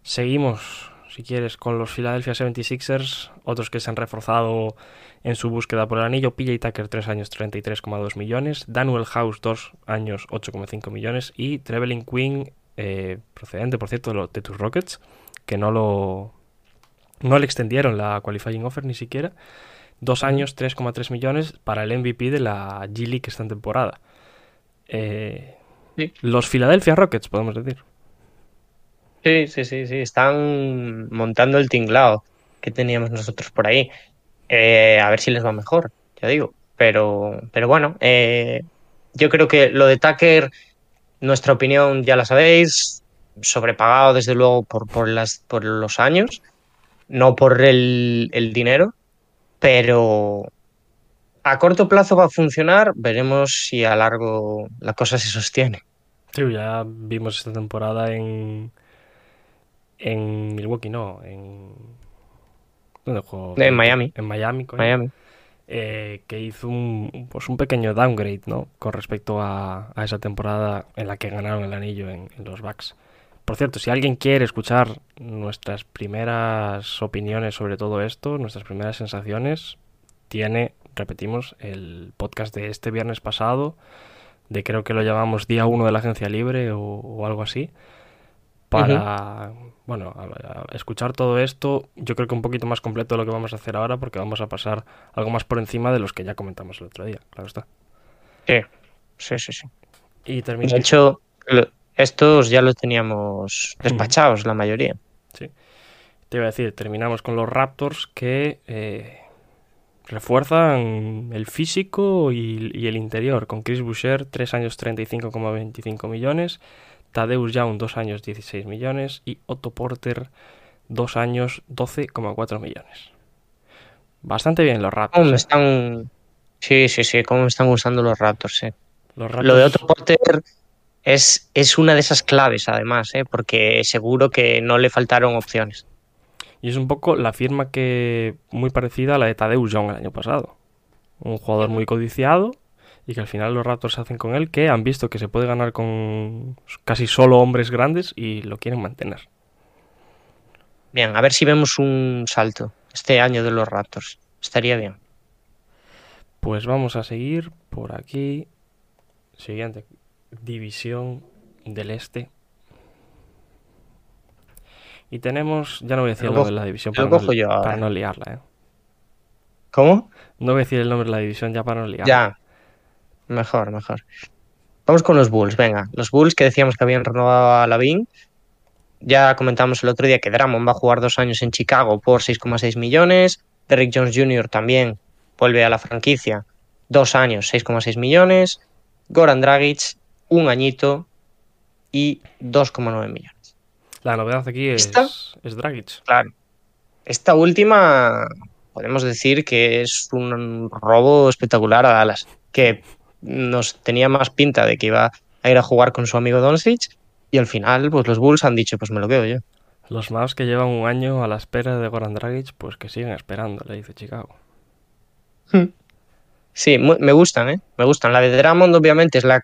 Seguimos, si quieres, con los Philadelphia 76ers, otros que se han reforzado en su búsqueda por el anillo. PJ Tucker, 3 años, 33,2 millones. Daniel House, 2 años, 8,5 millones. Y Trevelin Quinn, eh, procedente, por cierto, de, lo- de tus Rockets, que no lo. No le extendieron la qualifying offer ni siquiera. Dos años, 3,3 millones para el MVP de la G League esta temporada. Eh, Sí. Los Philadelphia Rockets, podemos decir. Sí, sí, sí, sí. Están montando el tinglao que teníamos nosotros por ahí. Eh, a ver si les va mejor, ya digo. Pero, pero bueno, eh, yo creo que lo de Tucker, nuestra opinión ya la sabéis, sobrepagado desde luego por, por, las, por los años, no por el, el dinero, pero a corto plazo va a funcionar, veremos si a largo la cosa se sostiene. Sí, ya vimos esta temporada en. En Milwaukee, no, en. ¿Dónde jugó? En Miami. En Miami, coño. Miami. eh, que hizo un, pues un pequeño downgrade, ¿no? Con respecto a, a esa temporada en la que ganaron el anillo en, en los Bucks. Por cierto, si alguien quiere escuchar nuestras primeras opiniones sobre todo esto, nuestras primeras sensaciones, tiene, repetimos, el podcast de este viernes pasado, de creo que lo llamamos Día 1 de la Agencia Libre o, o algo así, para, bueno, a- a escuchar todo esto, yo creo que un poquito más completo de lo que vamos a hacer ahora, porque vamos a pasar algo más por encima de los que ya comentamos el otro día, claro está. Sí, sí, sí. sí. Y termina. De hecho, lo- estos ya los teníamos despachados, la mayoría. Te iba a decir, terminamos con los Raptors que eh, refuerzan el físico y, y el interior, con Chris Boucher, 3 años 35,25 millones, Tadeusz Young, 2 años 16 millones y Otto Porter, 2 años 12,4 millones. Bastante bien los ¿Cómo Raptors. me ¿eh? están... Sí, sí, sí, cómo me están gustando los Raptors. Los Lo de Otto Porter es, es una de esas claves, además, ¿eh? porque seguro que no le faltaron opciones. Y es un poco la firma que muy parecida a la de Tadeusz Young el año pasado. Un jugador muy codiciado y que al final los Raptors se hacen con él, que han visto que se puede ganar con casi solo hombres grandes y lo quieren mantener. Bien, a ver si vemos un salto este año de los Raptors. Estaría bien. Pues vamos a seguir por aquí. Siguiente división del este. Y tenemos, ya no voy a decir el nombre de la división para no, yo para no liarla, ¿eh? ¿Cómo? No voy a decir el nombre de la división ya para no liarla. Ya. Mejor, mejor. Vamos con los Bulls, venga. Los Bulls que decíamos que habían renovado a Lavin. Ya comentamos el otro día que Drummond va a jugar dos años en Chicago por 6,6 millones. Derrick Jones Jr. también vuelve a la franquicia. Dos años, 6,6 millones. Goran Dragic, un añito y 2,9 millones. La novedad aquí es, ¿Esta? es Dragic. Claro. Esta última podemos decir que es un robo espectacular a Dallas, que nos tenía más pinta de que iba a ir a jugar con su amigo Doncic y al final pues los Bulls han dicho pues me lo quedo yo. Los Mavs que llevan un año a la espera de Goran Dragic, pues que siguen esperando, le dice Chicago. Sí, mu- me gustan, ¿eh? Me gustan. La de Drummond obviamente es la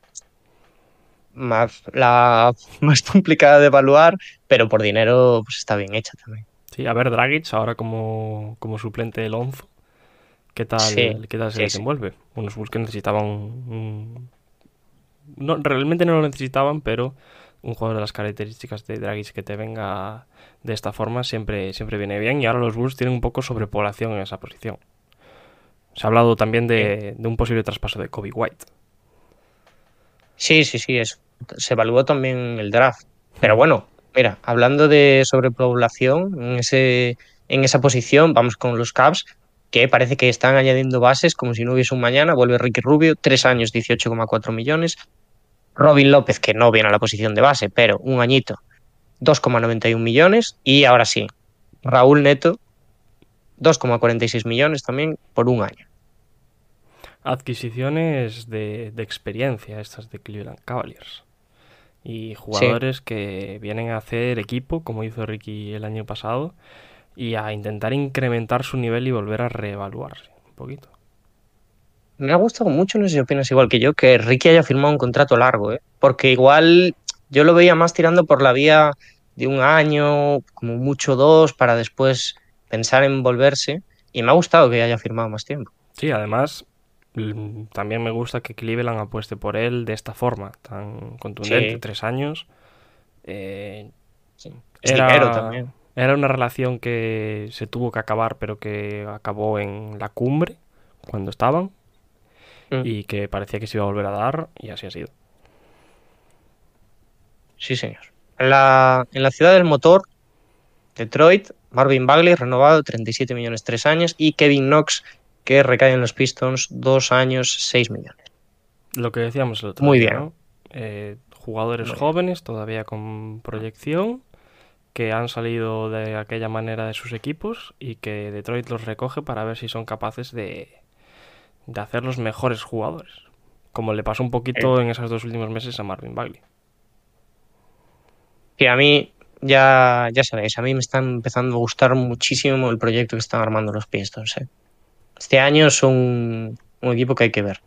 más, la más complicada de evaluar, pero por dinero pues está bien hecha también. Sí, a ver, Dragic ahora como, como suplente de Lonzo, ¿qué tal, Sí, qué tal se sí, sí. desenvuelve? Unos Bulls que necesitaban un- No, realmente no lo necesitaban, pero un jugador de las características de Dragic que te venga de esta forma siempre, siempre viene bien y ahora los Bulls tienen un poco sobrepoblación en esa posición. Se ha hablado también de, de un posible traspaso de Kobe White. Sí, sí, sí, es, se evaluó también el draft. Pero bueno, mira, hablando de sobrepoblación en, ese, en esa posición, vamos con los Cavs, que parece que están añadiendo bases como si no hubiese un mañana. Vuelve Ricky Rubio, tres años, 18,4 millones. Robin López, que no viene a la posición de base, pero un añito, 2,91 millones. Y ahora sí, Raúl Neto, 2,46 millones también por un año. Adquisiciones de, de experiencia, estas de Cleveland Cavaliers. Y jugadores que vienen a hacer equipo, como hizo Ricky el año pasado, y a intentar incrementar su nivel y volver a reevaluarse un poquito. Me ha gustado mucho, no sé si opinas igual que yo, que Ricky haya firmado un contrato largo, ¿eh? Porque igual yo lo veía más tirando por la vía de un año, como mucho dos, para después pensar en volverse. Y me ha gustado que haya firmado más tiempo. Sí, además, también me gusta que Cleveland apueste por él de esta forma, tan contundente, Sí. tres años. Eh, Es Era- dinero también. Era una relación que se tuvo que acabar, pero que acabó en la cumbre, cuando estaban, Mm. y que parecía que se iba a volver a dar, y así ha sido. Sí, señor. En la, en la ciudad del motor, Detroit, Marvin Bagley renovado 37 millones tres años y Kevin Knox que recae en los Pistons dos años 6 millones. Lo que decíamos el otro Muy día, bien. ¿no? Eh, jugadores Muy bien. jóvenes, todavía con proyección, que han salido de aquella manera de sus equipos y que Detroit los recoge para ver si son capaces de, de hacer los mejores jugadores. Como le pasó un poquito en esos dos últimos meses a Marvin Bagley. Que a mí, ya, ya sabéis, a mí me están empezando a gustar muchísimo el proyecto que están armando los Pistons. ¿eh? Este año son un equipo que hay que ver.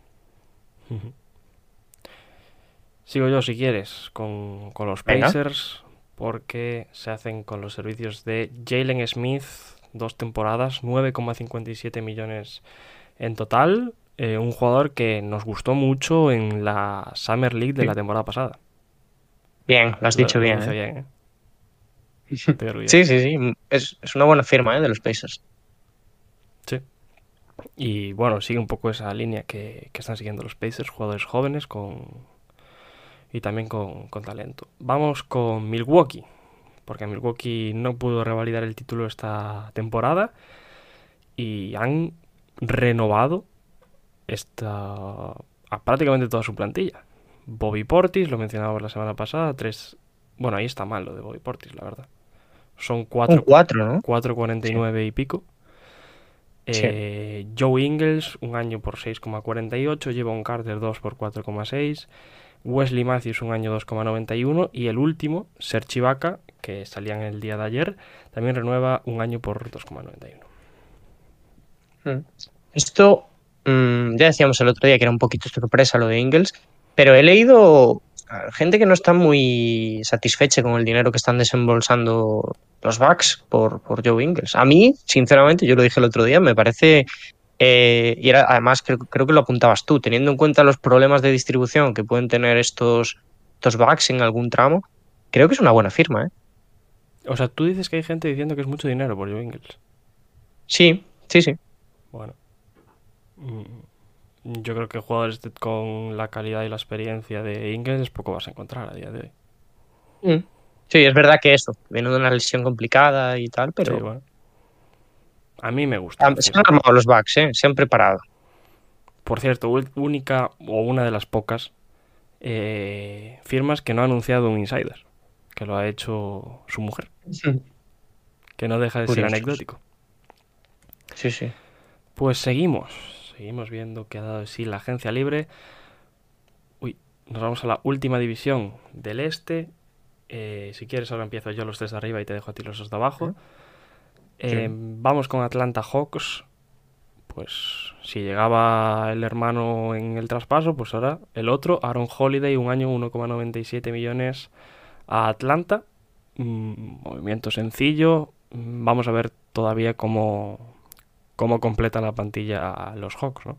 Sigo yo si quieres con, con los. Pacers porque se hacen con los servicios de Jalen Smith, dos temporadas, 9,57 millones en total. eh, un jugador que nos gustó mucho en la Summer League de Sí. la temporada pasada. Bien, lo has dicho Lo- bien. ¿eh? bien, ¿eh? Sí, sí, sí. Es, es una buena firma ¿eh? de los Pacers. Sí. Y bueno, sigue un poco esa línea que, que están siguiendo los Pacers, jugadores jóvenes con y también con, con talento. Vamos con Milwaukee, porque Milwaukee no pudo revalidar el título esta temporada y han renovado esta a prácticamente toda su plantilla. Bobby Portis, lo mencionábamos la semana pasada, tres... Bueno, ahí está mal lo de Bobby Portis, la verdad. Son Un cuatro 4, ¿no? 4.49 y pico. Eh, Joe Ingles, un año por 6,48. Javon Carter, 2 por 4,6. Wesley Matthews, un año 2,91. Y el último, Serge Ibaka, que salía en el día de ayer, también renueva un año por 2,91. Esto, mm, ya decíamos el otro día que era un poquito sorpresa lo de Ingles, pero he leído gente que no está muy satisfecha con el dinero que están desembolsando los Bucks por, por Joe Ingles. A mí, sinceramente, yo lo dije el otro día, me parece, eh, y era, además creo, creo que lo apuntabas tú, teniendo en cuenta los problemas de distribución que pueden tener estos, estos Bucks en algún tramo, creo que es una buena firma. ¿eh? O sea, tú dices que hay gente diciendo que es mucho dinero por Joe Ingles. Sí, sí, sí. Bueno. Mm, Yo creo que jugadores de- con la calidad y la experiencia de Ingles poco vas a encontrar a día de hoy. Mm. Sí, es verdad que eso, viene de una lesión complicada y tal, pero Sí, bueno. A mí me gusta. Se han armado los Bucks, ¿eh? se han preparado. Por cierto, única o una de las pocas eh, firmas que no ha anunciado un insider, que lo ha hecho su mujer, que no deja de ser anecdótico. Sí, sí. Pues seguimos, seguimos viendo que ha dado de sí la agencia libre. Uy, nos vamos a la última división del este. Eh, si quieres, ahora empiezo yo los tres de arriba y te dejo a ti los dos de abajo. Eh, Vamos con Atlanta Hawks. Pues si llegaba el hermano en el traspaso, pues ahora el otro, Aaron Holiday, un año 1,97 millones a Atlanta. Mm, movimiento sencillo. Mm, Vamos a ver todavía cómo, cómo completa la plantilla a los Hawks, ¿no?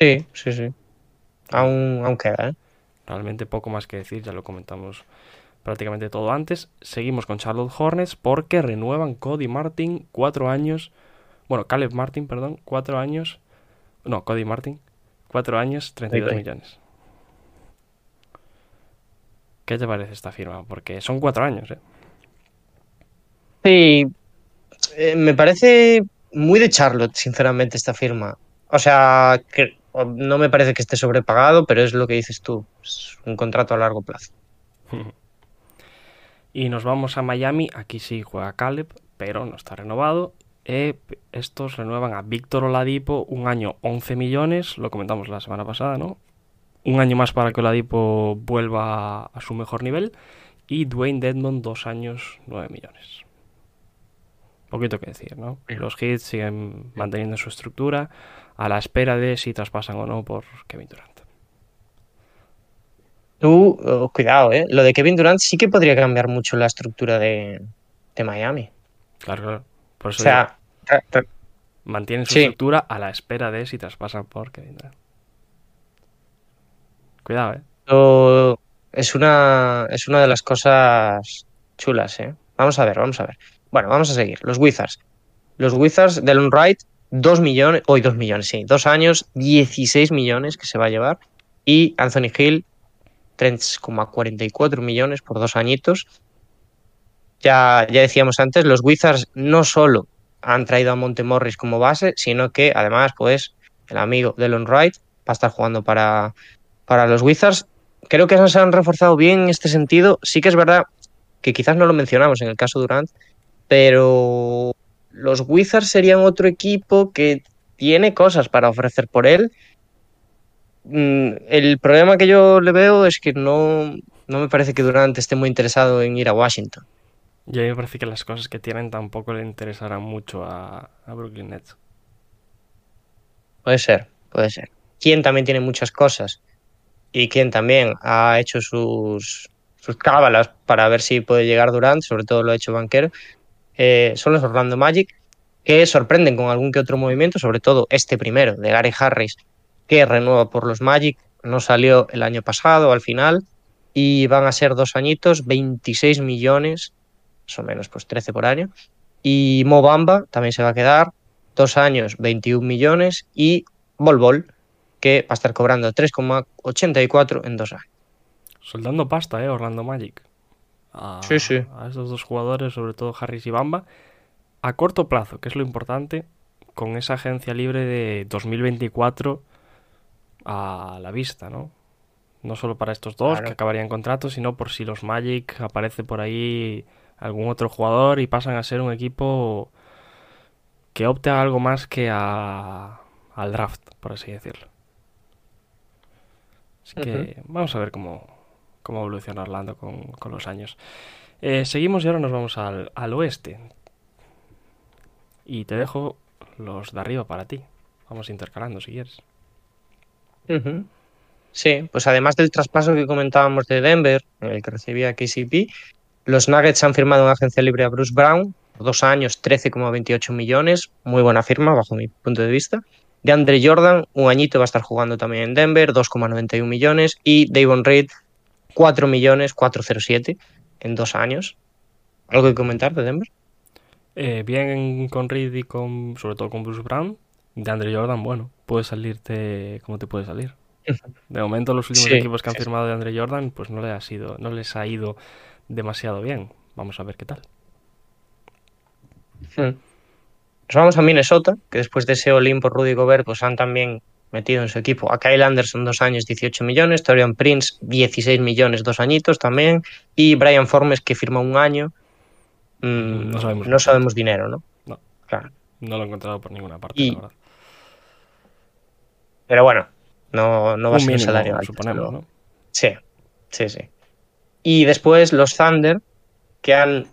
Sí, sí, sí. Aún, aún queda, ¿eh? Realmente poco más que decir, ya lo comentamos prácticamente todo antes. Seguimos con Charlotte Hornets porque renuevan Cody Martin cuatro años. Bueno, Caleb Martin, perdón, cuatro años. No, Cody Martin, cuatro años, 32 Ahí, ahí. millones. ¿Qué te parece esta firma? Porque son cuatro años, ¿eh? Sí, eh, me parece muy de Charlotte, sinceramente, esta firma. O sea, que no me parece que esté sobrepagado, pero es lo que dices tú, es un contrato a largo plazo. Y nos vamos a Miami. Aquí sí juega Caleb, pero no está renovado. Eh, estos renuevan a Víctor Oladipo un año 11 millones. Lo comentamos la semana pasada, ¿no? Un año más para que Oladipo vuelva a, a su mejor nivel. Y Dwayne Dedmon dos años 9 millones. Poquito que decir, ¿no? Los Hits siguen manteniendo su estructura a la espera de si traspasan o no por Kevin Durant. Tú, oh, cuidado, ¿eh? Lo de Kevin Durant sí que podría cambiar mucho la estructura de, de Miami. Claro, claro. Por O eso digo, sea, mantienen su sí. estructura a la espera de si traspasan por Kevin Durant. Cuidado, eh. Es una, es una de las cosas chulas, ¿eh? Vamos a ver, vamos a ver. Bueno, vamos a seguir. Los Wizards. Los Wizards, Delon Wright, 2 millones, hoy 2 millones, sí, 2 años, 16 millones que se va a llevar. Y Anthony Hill, 3,44 millones por dos añitos. Ya, ya decíamos antes, los Wizards no solo han traído a Montemorris como base, sino que además, pues, el amigo Delon Wright va a estar jugando para, para los Wizards. Creo que se han reforzado bien en este sentido. Sí que es verdad que quizás no lo mencionamos en el caso Durant, pero los Wizards serían otro equipo que tiene cosas para ofrecer por él. Mm, El problema que yo le veo es que no, no me parece que Durant esté muy interesado en ir a Washington. Y a mí me parece que las cosas que tienen tampoco le interesarán mucho a, a Brooklyn Nets. Puede ser, puede ser. Quien también tiene muchas cosas y quien también ha hecho sus, sus cábalas para ver si puede llegar Durant, sobre todo lo ha hecho Banquero, eh, son los Orlando Magic, que sorprenden con algún que otro movimiento, sobre todo este primero de Gary Harris, que renueva por los Magic, no salió el año pasado al final, y van a ser dos añitos, 26 millones, más o menos, pues 13 por año. Y Mo Bamba también se va a quedar, dos años, 21 millones, y Bol, que va a estar cobrando 3,84 en dos años. Soldando pasta, eh, Orlando Magic. A, Sí, sí. a estos dos jugadores, sobre todo Harris y Bamba, a corto plazo, que es lo importante, con esa agencia libre de 2024 a la vista, ¿no? No solo para estos dos Claro. que acabarían contrato, sino por si los Magic aparece por ahí algún otro jugador y pasan a ser un equipo que opte a algo más que a, al draft, por así decirlo. Así que vamos a ver cómo, cómo evoluciona Orlando con, con los años. Eh, seguimos y ahora nos vamos al, al oeste. Y te dejo los de arriba para ti. Vamos intercalando si quieres. Sí, pues además del traspaso que comentábamos de Denver, en el que recibía KCP, los Nuggets han firmado en agencia libre a Bruce Brown por dos años, 13,28 millones, muy buena firma bajo mi punto de vista. De Andre Jordan, un añito va a estar jugando también en Denver, 2,91 millones. Y Davon Reed, 4 millones, 407 en dos años. ¿Algo que comentar de Denver? Eh, bien con Reed y con, sobre todo con Bruce Brown. De Andre Jordan, bueno, puede salirte como te puede salir. De momento, los últimos Sí, equipos que han sí. firmado de Andre Jordan, pues no, le ha sido, no les ha ido demasiado bien. Vamos a ver qué tal. Hmm. Nos vamos a Minnesota, que después de ese Olin por Rudy Gobert, pues han también metido en su equipo a Kyle Anderson dos años, 18 millones, Torian Prince, 16 millones, dos añitos también, y Brian Formes, que firma un año. Mm, No sabemos no sabemos dinero, ¿no? No. Claro. No lo he encontrado por ninguna parte, Y- la verdad. Pero bueno, no, no va a ser un salario alto. suponemos. ¿no? Sí, sí, sí. Y después los Thunder, que han,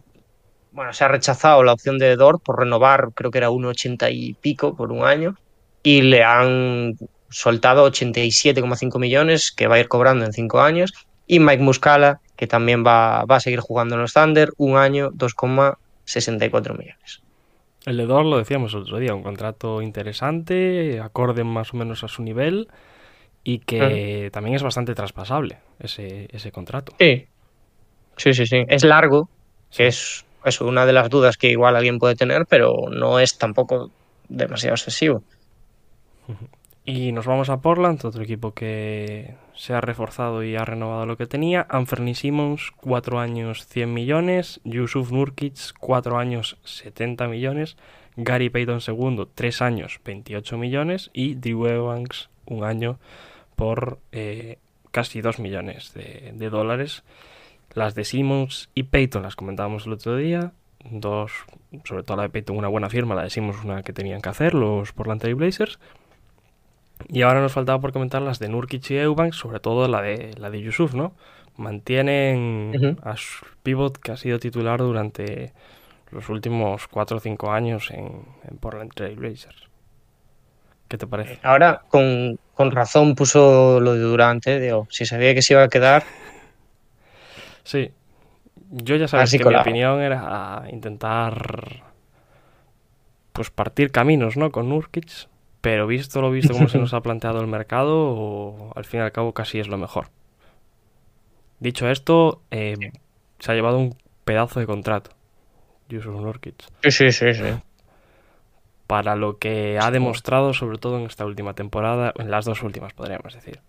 bueno, se ha rechazado la opción de Dort por renovar, creo que era 1,80 y pico por un año, y le han soltado 87,5 millones que va a ir cobrando en cinco años, y Mike Muscala, que también va, va a seguir jugando en los Thunder, un año, 2,64 millones. El de Dor lo decíamos el otro día, un contrato interesante, acorde más o menos a su nivel y que también es bastante traspasable ese, ese contrato. Sí, sí, sí, sí. Es largo, que es eso, una de las dudas que igual alguien puede tener, pero no es tampoco demasiado excesivo. Y nos vamos a Portland, otro equipo que se ha reforzado y ha renovado lo que tenía. Anthony Simmons, 4 años 100 millones. Yusuf Nurkic, 4 años 70 millones. Gary Payton II, 3 años 28 millones. Y Drew Evans, un año por eh, casi 2 millones de, de dólares. Las de Simmons y Payton las comentábamos el otro día. Dos, sobre todo la de Payton, una buena firma. La de Simmons, una que tenían que hacer los Portland Trail Blazers. Y ahora nos faltaba por comentar las de Nurkic y Eubanks, sobre todo la de la de Yusuf, ¿no? Mantienen Ujú. a su pivot que ha sido titular durante los últimos 4 o 5 años en, en Portland Trail Blazers. ¿Qué te parece? Ahora, con, con razón puso lo de Durant, ¿eh? Digo, si sabía que se iba a quedar, Sí, yo ya sabes Así que mi opinión era intentar pues partir caminos, ¿no? Con Nurkic, pero visto lo visto como se nos ha planteado el mercado, o- al fin y al cabo casi es lo mejor. Dicho esto, eh, se ha llevado un pedazo de contrato, Yusuf Nurkic, sí, sí, sí, sí. para lo que ha demostrado, sobre todo en esta última temporada, en las dos últimas, podríamos decir.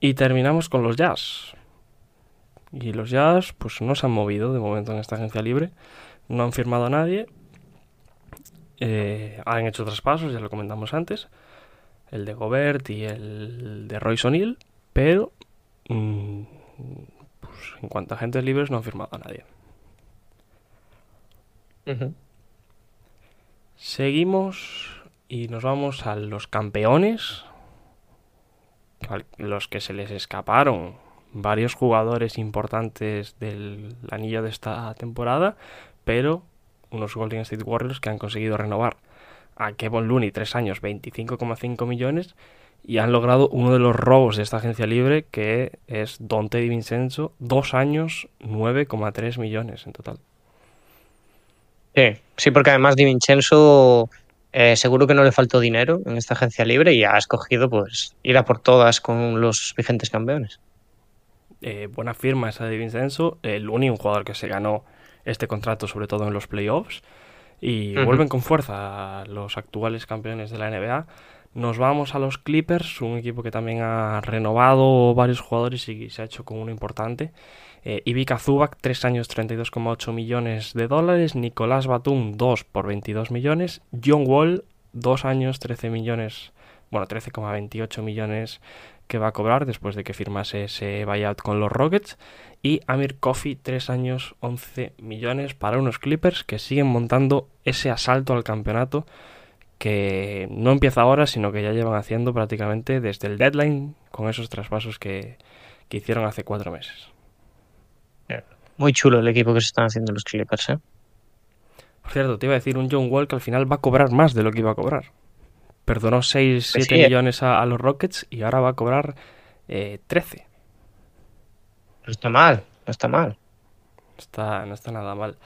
Y terminamos con los Jazz. Y los Jazz, pues no se han movido de momento en esta agencia libre. No han firmado a nadie. Eh, han hecho traspasos, ya lo comentamos antes. El de Gobert y el de Royce O'Neal. Pero mm, pues, en cuanto a agentes libres no han firmado a nadie. Seguimos y nos vamos a los campeones, los que se les escaparon varios jugadores importantes del anillo de esta temporada, pero unos Golden State Warriors que han conseguido renovar a Kevin Looney tres años 25,5 millones y han logrado uno de los robos de esta agencia libre que es Dante DiVincenzo, dos años 9,3 millones en total. Sí, sí, porque además Di Vincenzo eh, seguro que no le faltó dinero en esta agencia libre y ha escogido pues ir a por todas con los vigentes campeones. eh, buena firma esa de Vincenzo. El único jugador que se ganó este contrato, sobre todo en los playoffs. Y vuelven con fuerza los actuales campeones de la NBA. Nos vamos a los Clippers, un equipo que también ha renovado varios jugadores y se ha hecho con uno importante. Eh, Ivica Zubac, 3 años 32,8 millones de dólares. Nicolás Batum, 2 por 22 millones. John Wall, 2 años 13 millones bueno, 13,28 millones que va a cobrar después de que firmase ese buyout con los Rockets. Y Amir Coffey, 3 años, 11 millones para unos Clippers que siguen montando ese asalto al campeonato que no empieza ahora, sino que ya llevan haciendo prácticamente desde el deadline con esos traspasos que, que hicieron hace cuatro meses. Muy chulo el equipo que se están haciendo los Clippers, ¿eh? Por cierto, te iba a decir un John Wall que al final va a cobrar más de lo que iba a cobrar. Perdonó 6, Pues 7 sí, eh. millones a, a los Rockets y ahora va a cobrar eh, 13. No está mal, no está mal. Está, no está nada mal.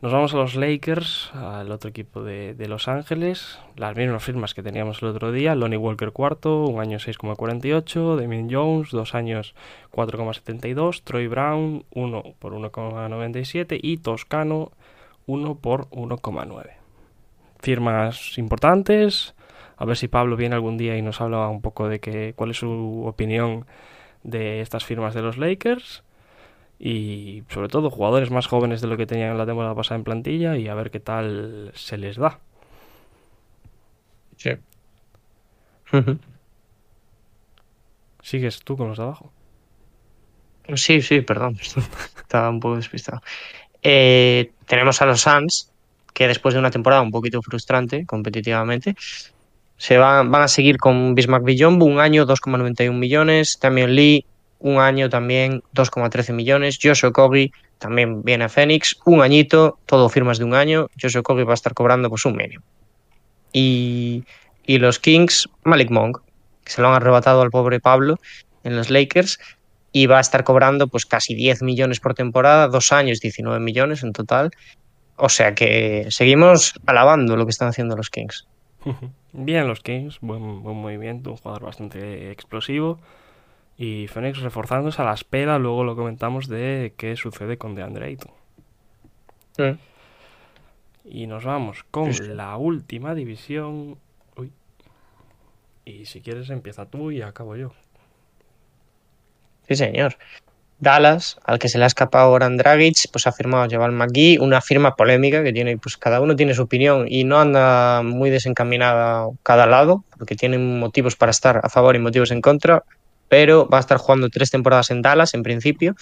Nos vamos a los Lakers, al otro equipo de, de Los Ángeles. Las mismas firmas que teníamos el otro día. Lonnie Walker cuarto, un año 6,48. Damien Jones, dos años 4,72. Troy Brown, 1 por 1,97. Y Toscano, 1 por 1,9. Firmas importantes. A ver si Pablo viene algún día y nos habla un poco de que, cuál es su opinión de estas firmas de los Lakers y sobre todo jugadores más jóvenes de lo que tenían la temporada pasada en plantilla y a ver qué tal se les da. Sí. ¿Sigues tú con los de abajo? Sí, sí, perdón. Estaba un poco despistado. Eh, tenemos a los Suns, que después de una temporada un poquito frustrante competitivamente, se van, van a seguir con Bismarck Billombo, un año 2,91 millones. También Lee, un año también 2,13 millones. Joshua Kogi también viene a Phoenix, un añito, todo firmas de un año. Joshua Kogi va a estar cobrando pues un mínimo. Y, y los Kings, Malik Monk, que se lo han arrebatado al pobre Pablo en los Lakers y va a estar cobrando pues casi 10 millones por temporada, dos años 19 millones en total. O sea que seguimos alabando lo que están haciendo los Kings. Bien, los Kings, buen, buen movimiento, un jugador bastante explosivo. Y Phoenix reforzándose a la espera, luego lo comentamos de qué sucede con DeAndre Ayton. Mm. Y nos vamos con sí. la última división. Uy. Y si quieres empieza tú y acabo yo. Sí, señor. Dallas, al que se le ha escapado Goran Dragic, pues ha firmado Jabal McGee, una firma polémica que tiene, pues cada uno tiene su opinión y no anda muy desencaminada cada lado, porque tienen motivos para estar a favor y motivos en contra, pero va a estar jugando tres temporadas en Dallas en principio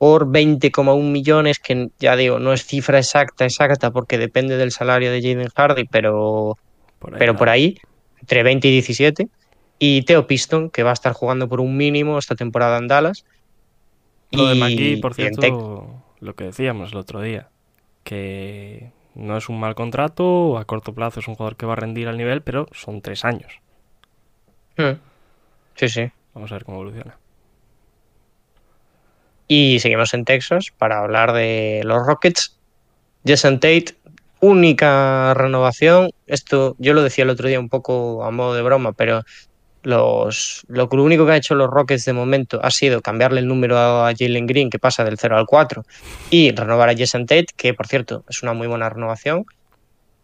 por 20,1 millones, que ya digo, no es cifra exacta, exacta, porque depende del salario de Jaden Hardy, pero Por ahí pero por ahí, entre 20 y 17. Y Theo Piston, que va a estar jugando por un mínimo esta temporada en Dallas. Lo de Y- McGee, por cierto, lo que decíamos el otro día, que no es un mal contrato, a corto plazo es un jugador que va a rendir al nivel, pero son tres años. Mm. Sí, sí. Vamos a ver cómo evoluciona. Y seguimos en Texas para hablar de los Rockets. Jason Tate, única renovación. Esto yo lo decía el otro día un poco a modo de broma, pero los, lo único que ha hecho los Rockets de momento ha sido cambiarle el número a Jalen Green, que pasa del 0 al 4, y renovar a Jason Tate, que por cierto es una muy buena renovación,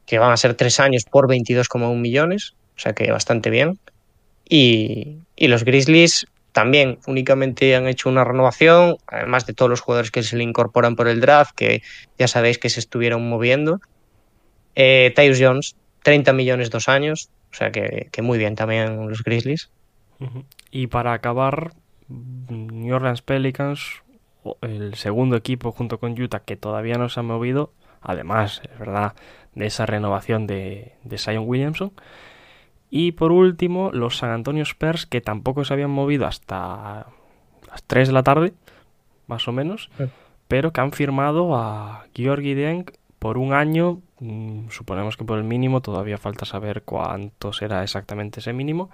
que van a ser tres años por 22,1 millones, o sea que bastante bien. Y, y los Grizzlies también únicamente han hecho una renovación, además de todos los jugadores que se le incorporan por el draft, que ya sabéis que se estuvieron moviendo. Eh, Tyus Jones, 30 millones dos años, o sea que, que muy bien también los Grizzlies. Y para acabar, New Orleans Pelicans, o- el segundo equipo junto con Utah que todavía no se ha movido, además, es verdad, de esa renovación de, de Zion Williamson. Y por último, los San Antonio Spurs que tampoco se habían movido hasta las 3 de la tarde, más o menos, Sí. pero que han firmado a Georgi Deng por un año, mm, suponemos que por el mínimo, todavía falta saber cuánto será exactamente ese mínimo,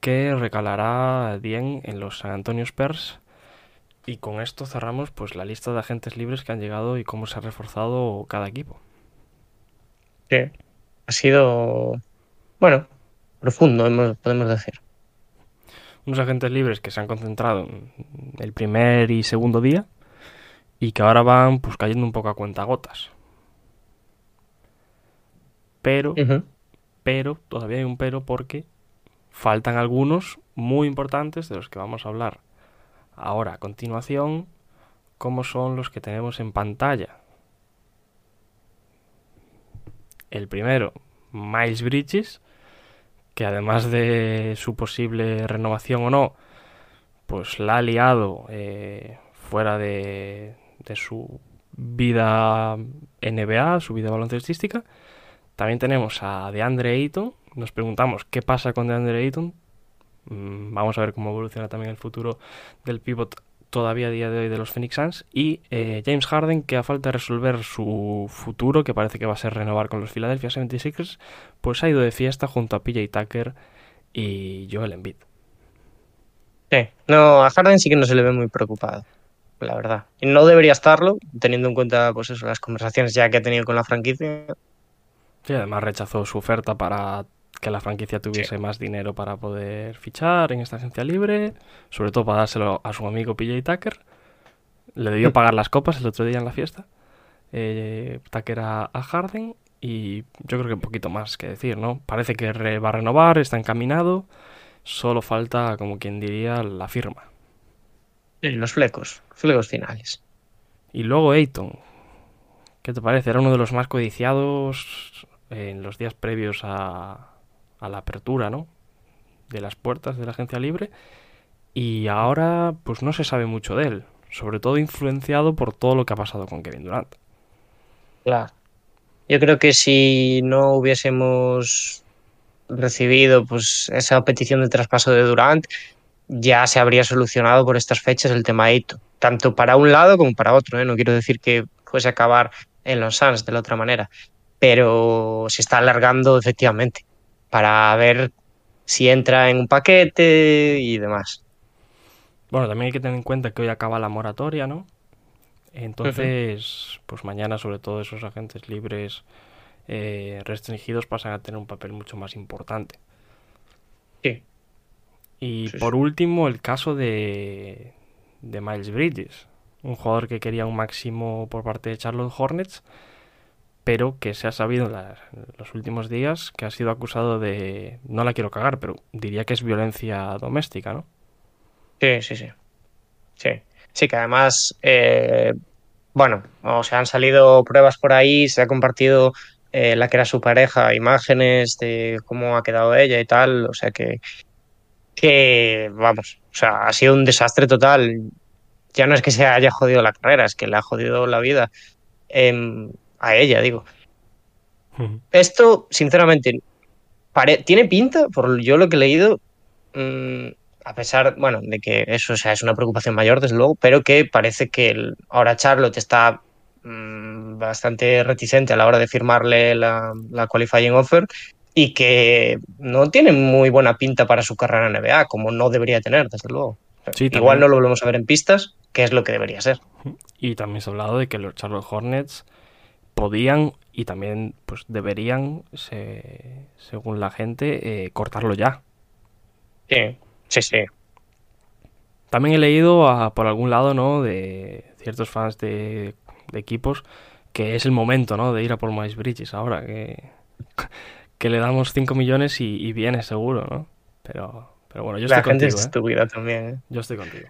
que recalará Dien en los San Antonio Spurs. Y con esto cerramos pues la lista de agentes libres que han llegado y cómo se ha reforzado cada equipo. Sí. Ha sido, bueno, profundo, podemos decir. Unos agentes libres que se han concentrado en el primer y segundo día y que ahora van pues cayendo un poco a cuentagotas. Pero, pero, todavía hay un pero porque faltan algunos muy importantes de los que vamos a hablar ahora a continuación, como son los que tenemos en pantalla. El primero, Miles Bridges, que además de su posible renovación o no, pues la ha liado eh, fuera de, de su vida NBA, su vida baloncestística. También tenemos a DeAndre Ayton. Nos preguntamos qué pasa con DeAndre Ayton. Mm, Vamos a ver cómo evoluciona también el futuro del pivot todavía a día de hoy de los Phoenix Suns. Y eh, James Harden, que a falta de resolver su futuro, que parece que va a ser renovar con los Philadelphia 76ers, pues ha ido de fiesta junto a PJ Tucker y Joel Embiid. Sí. No, a Harden sí que no se le ve muy preocupado, la verdad. Y no debería estarlo, teniendo en cuenta pues eso, las conversaciones ya que ha tenido con la franquicia. Sí, además rechazó su oferta para que la franquicia tuviese más dinero para poder fichar en esta agencia libre, sobre todo para dárselo a su amigo PJ Tucker. Le debió pagar las copas el otro día en la fiesta. Eh, Tucker a, a Harden y yo creo que un poquito más que decir, ¿no? Parece que re- va a renovar, está encaminado, solo falta, como quien diría, la firma. Y los flecos, flecos finales. Y luego Ayton, ¿qué te parece? Era uno de los más codiciados en los días previos a, la apertura, ¿no? De las puertas de la agencia libre. Y ahora, pues no se sabe mucho de él. Sobre todo influenciado por todo lo que ha pasado con Kevin Durant. Claro. Yo creo que si no hubiésemos recibido pues esa petición de traspaso de Durant, ya se habría solucionado por estas fechas el tema Eito, tanto para un lado como para otro. ¿eh? No quiero decir que fuese a acabar en los Suns de la otra manera, pero se está alargando efectivamente para ver si entra en un paquete y demás. Bueno, también hay que tener en cuenta que hoy acaba la moratoria, ¿no? Entonces, pues mañana sobre todo esos agentes libres eh, restringidos pasan a tener un papel mucho más importante. Sí. Y Sí, por sí. último, el caso de, de Miles Bridges, un jugador que quería un máximo por parte de Charlotte Hornets, pero que se ha sabido en los últimos días que ha sido acusado de, no la quiero cagar, pero diría que es violencia doméstica, ¿no? Sí, sí, sí. Sí, sí que además, eh, bueno, o sea, han salido pruebas por ahí, se ha compartido eh, la que era su pareja, imágenes de cómo ha quedado ella y tal, o sea que, que, vamos, o sea, ha sido un desastre total. Ya no es que se haya jodido la carrera, es que le ha jodido la vida em, a ella, digo. Esto, sinceramente, pare- tiene pinta, por yo lo que he leído, mm, a pesar, bueno, de que eso o sea, es una preocupación mayor, desde luego, pero que parece que el- ahora Charlotte está mm, bastante reticente a la hora de firmarle la, la qualifying offer y que no tiene muy buena pinta para su carrera en NBA, como no debería tener, desde luego. Sí, Igual también. no lo volvemos a ver en pistas, que es lo que debería ser. Y también se ha hablado de que los Charlotte Hornets podían y también pues deberían, se- según la gente, eh, cortarlo ya. Sí, sí, sí. También he leído a- por algún lado, ¿no? De ciertos fans de, de equipos que es el momento, ¿no? De ir a por Miles Bridges ahora, que, que le damos 5 millones y, y viene seguro, ¿no? Pero, pero bueno, yo La estoy gente contigo, es ¿eh? también. ¿eh? Yo estoy contigo.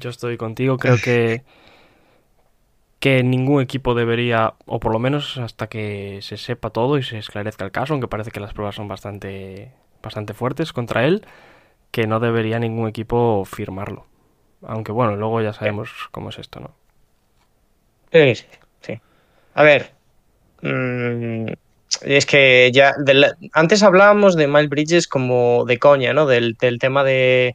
Yo estoy contigo. Creo que, que ningún equipo debería, o por lo menos hasta que se sepa todo y se esclarezca el caso, aunque parece que las pruebas son bastante, bastante fuertes contra él, que no debería ningún equipo firmarlo. Aunque bueno, luego ya sabemos cómo es esto, ¿no? Sí, sí. A ver, mm, es que ya antes hablábamos de Miles Bridges como de coña, ¿no? Del, del tema de,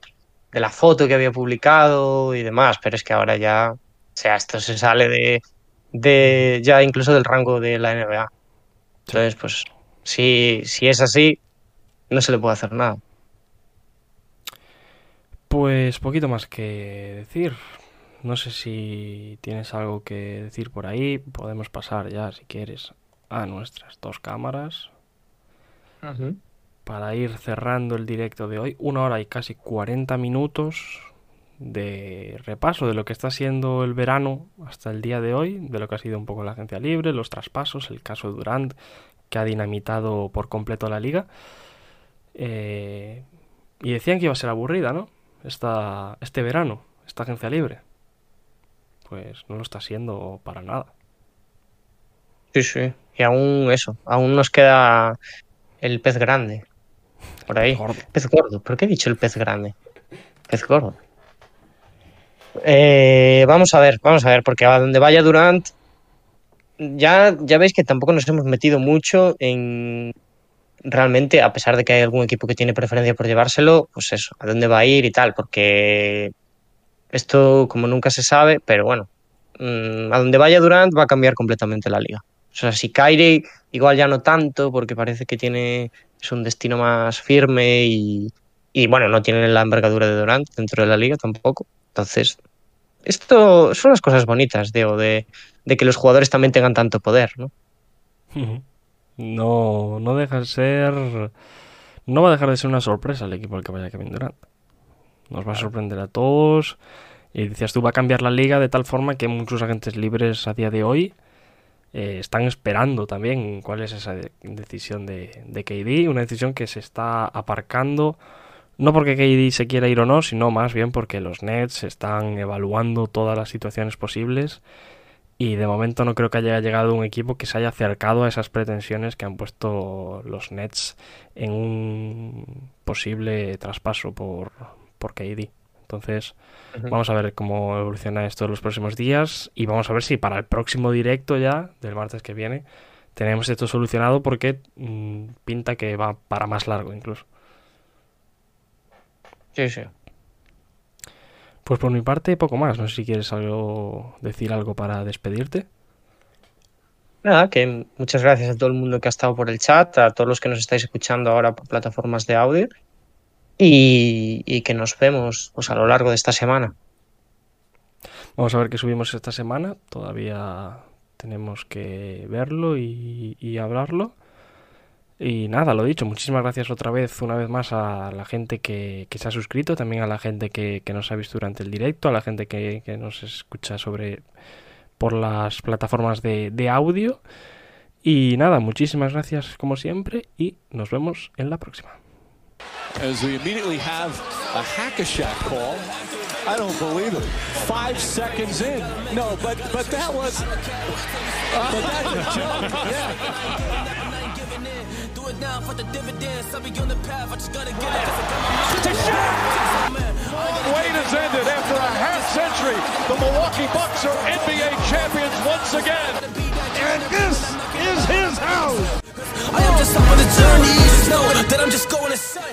de la foto que había publicado y demás, pero es que ahora ya, sea, esto se sale de, de ya incluso del rango de la NBA. Entonces, pues, si, si es así, no se le puede hacer nada. Pues poquito más que decir. No sé si tienes algo que decir por ahí. Podemos pasar ya, si quieres, a nuestras dos cámaras. para ir cerrando el directo de hoy. Una hora y casi 40 minutos de repaso de lo que está siendo el verano hasta el día de hoy, de lo que ha sido un poco la agencia libre, los traspasos, el caso de Durant, que ha dinamitado por completo la liga. Eh, y decían que iba a ser aburrida, ¿no? Esta, este verano, esta agencia libre. Pues no lo está siendo para nada. Sí, sí. Y aún eso, aún nos queda el pez grande. por ahí. Pez gordo. ¿Por qué he dicho el pez grande? Pez gordo. Eh, vamos a ver, vamos a ver, porque a donde vaya Durant, ya, ya veis que tampoco nos hemos metido mucho en realmente, a pesar de que hay algún equipo que tiene preferencia por llevárselo, pues eso, a dónde va a ir y tal, porque esto como nunca se sabe, pero bueno, mm, a donde vaya Durant va a cambiar completamente la liga. O sea, si Kyrie igual ya no tanto, porque parece que tiene es un destino más firme y, y bueno, no tiene la envergadura de Durant dentro de la liga tampoco. Entonces, esto son las cosas bonitas, digo, de, de que los jugadores también tengan tanto poder, ¿no? No, no deja de ser. No va a dejar de ser una sorpresa el equipo al que vaya Kevin Durant. Nos va a sorprender a todos. Y decías tú, va a cambiar la liga de tal forma que muchos agentes libres a día de hoy eh, están esperando también cuál es esa de decisión de, de KD. Una decisión que se está aparcando no porque KD se quiera ir o no, sino más bien porque los Nets están evaluando todas las situaciones posibles y de momento no creo que haya llegado un equipo que se haya acercado a esas pretensiones que han puesto los Nets en un posible traspaso por, por KD. Entonces, vamos a ver cómo evoluciona esto en los próximos días y vamos a ver si para el próximo directo ya, del martes que viene, tenemos esto solucionado porque mm, pinta que va para más largo incluso. Sí, sí. Pues por mi parte, poco más. No sé si quieres algo, decir algo para despedirte. Nada, que muchas gracias a todo el mundo que ha estado por el chat, a todos los que nos estáis escuchando ahora por plataformas de audio y, y que nos vemos pues, a lo largo de esta semana. Vamos a ver qué subimos esta semana. Todavía tenemos que verlo y, y hablarlo. Y nada, lo dicho, muchísimas gracias otra vez, una vez más, a la gente que, que se ha suscrito, también a la gente que, que, nos ha visto durante el directo, a la gente que, que nos escucha sobre por las plataformas de, de audio. Y nada, muchísimas gracias como siempre y nos vemos en la próxima. I don't believe it. Five seconds in. No, but but that was. But joke. Yeah. for the dividends. I'll be on the path. I just gotta get it. To has ended after a half century. The Milwaukee Bucks are NBA champions once again. And this is his house. I am just on the journey. Just know that I'm just going to say.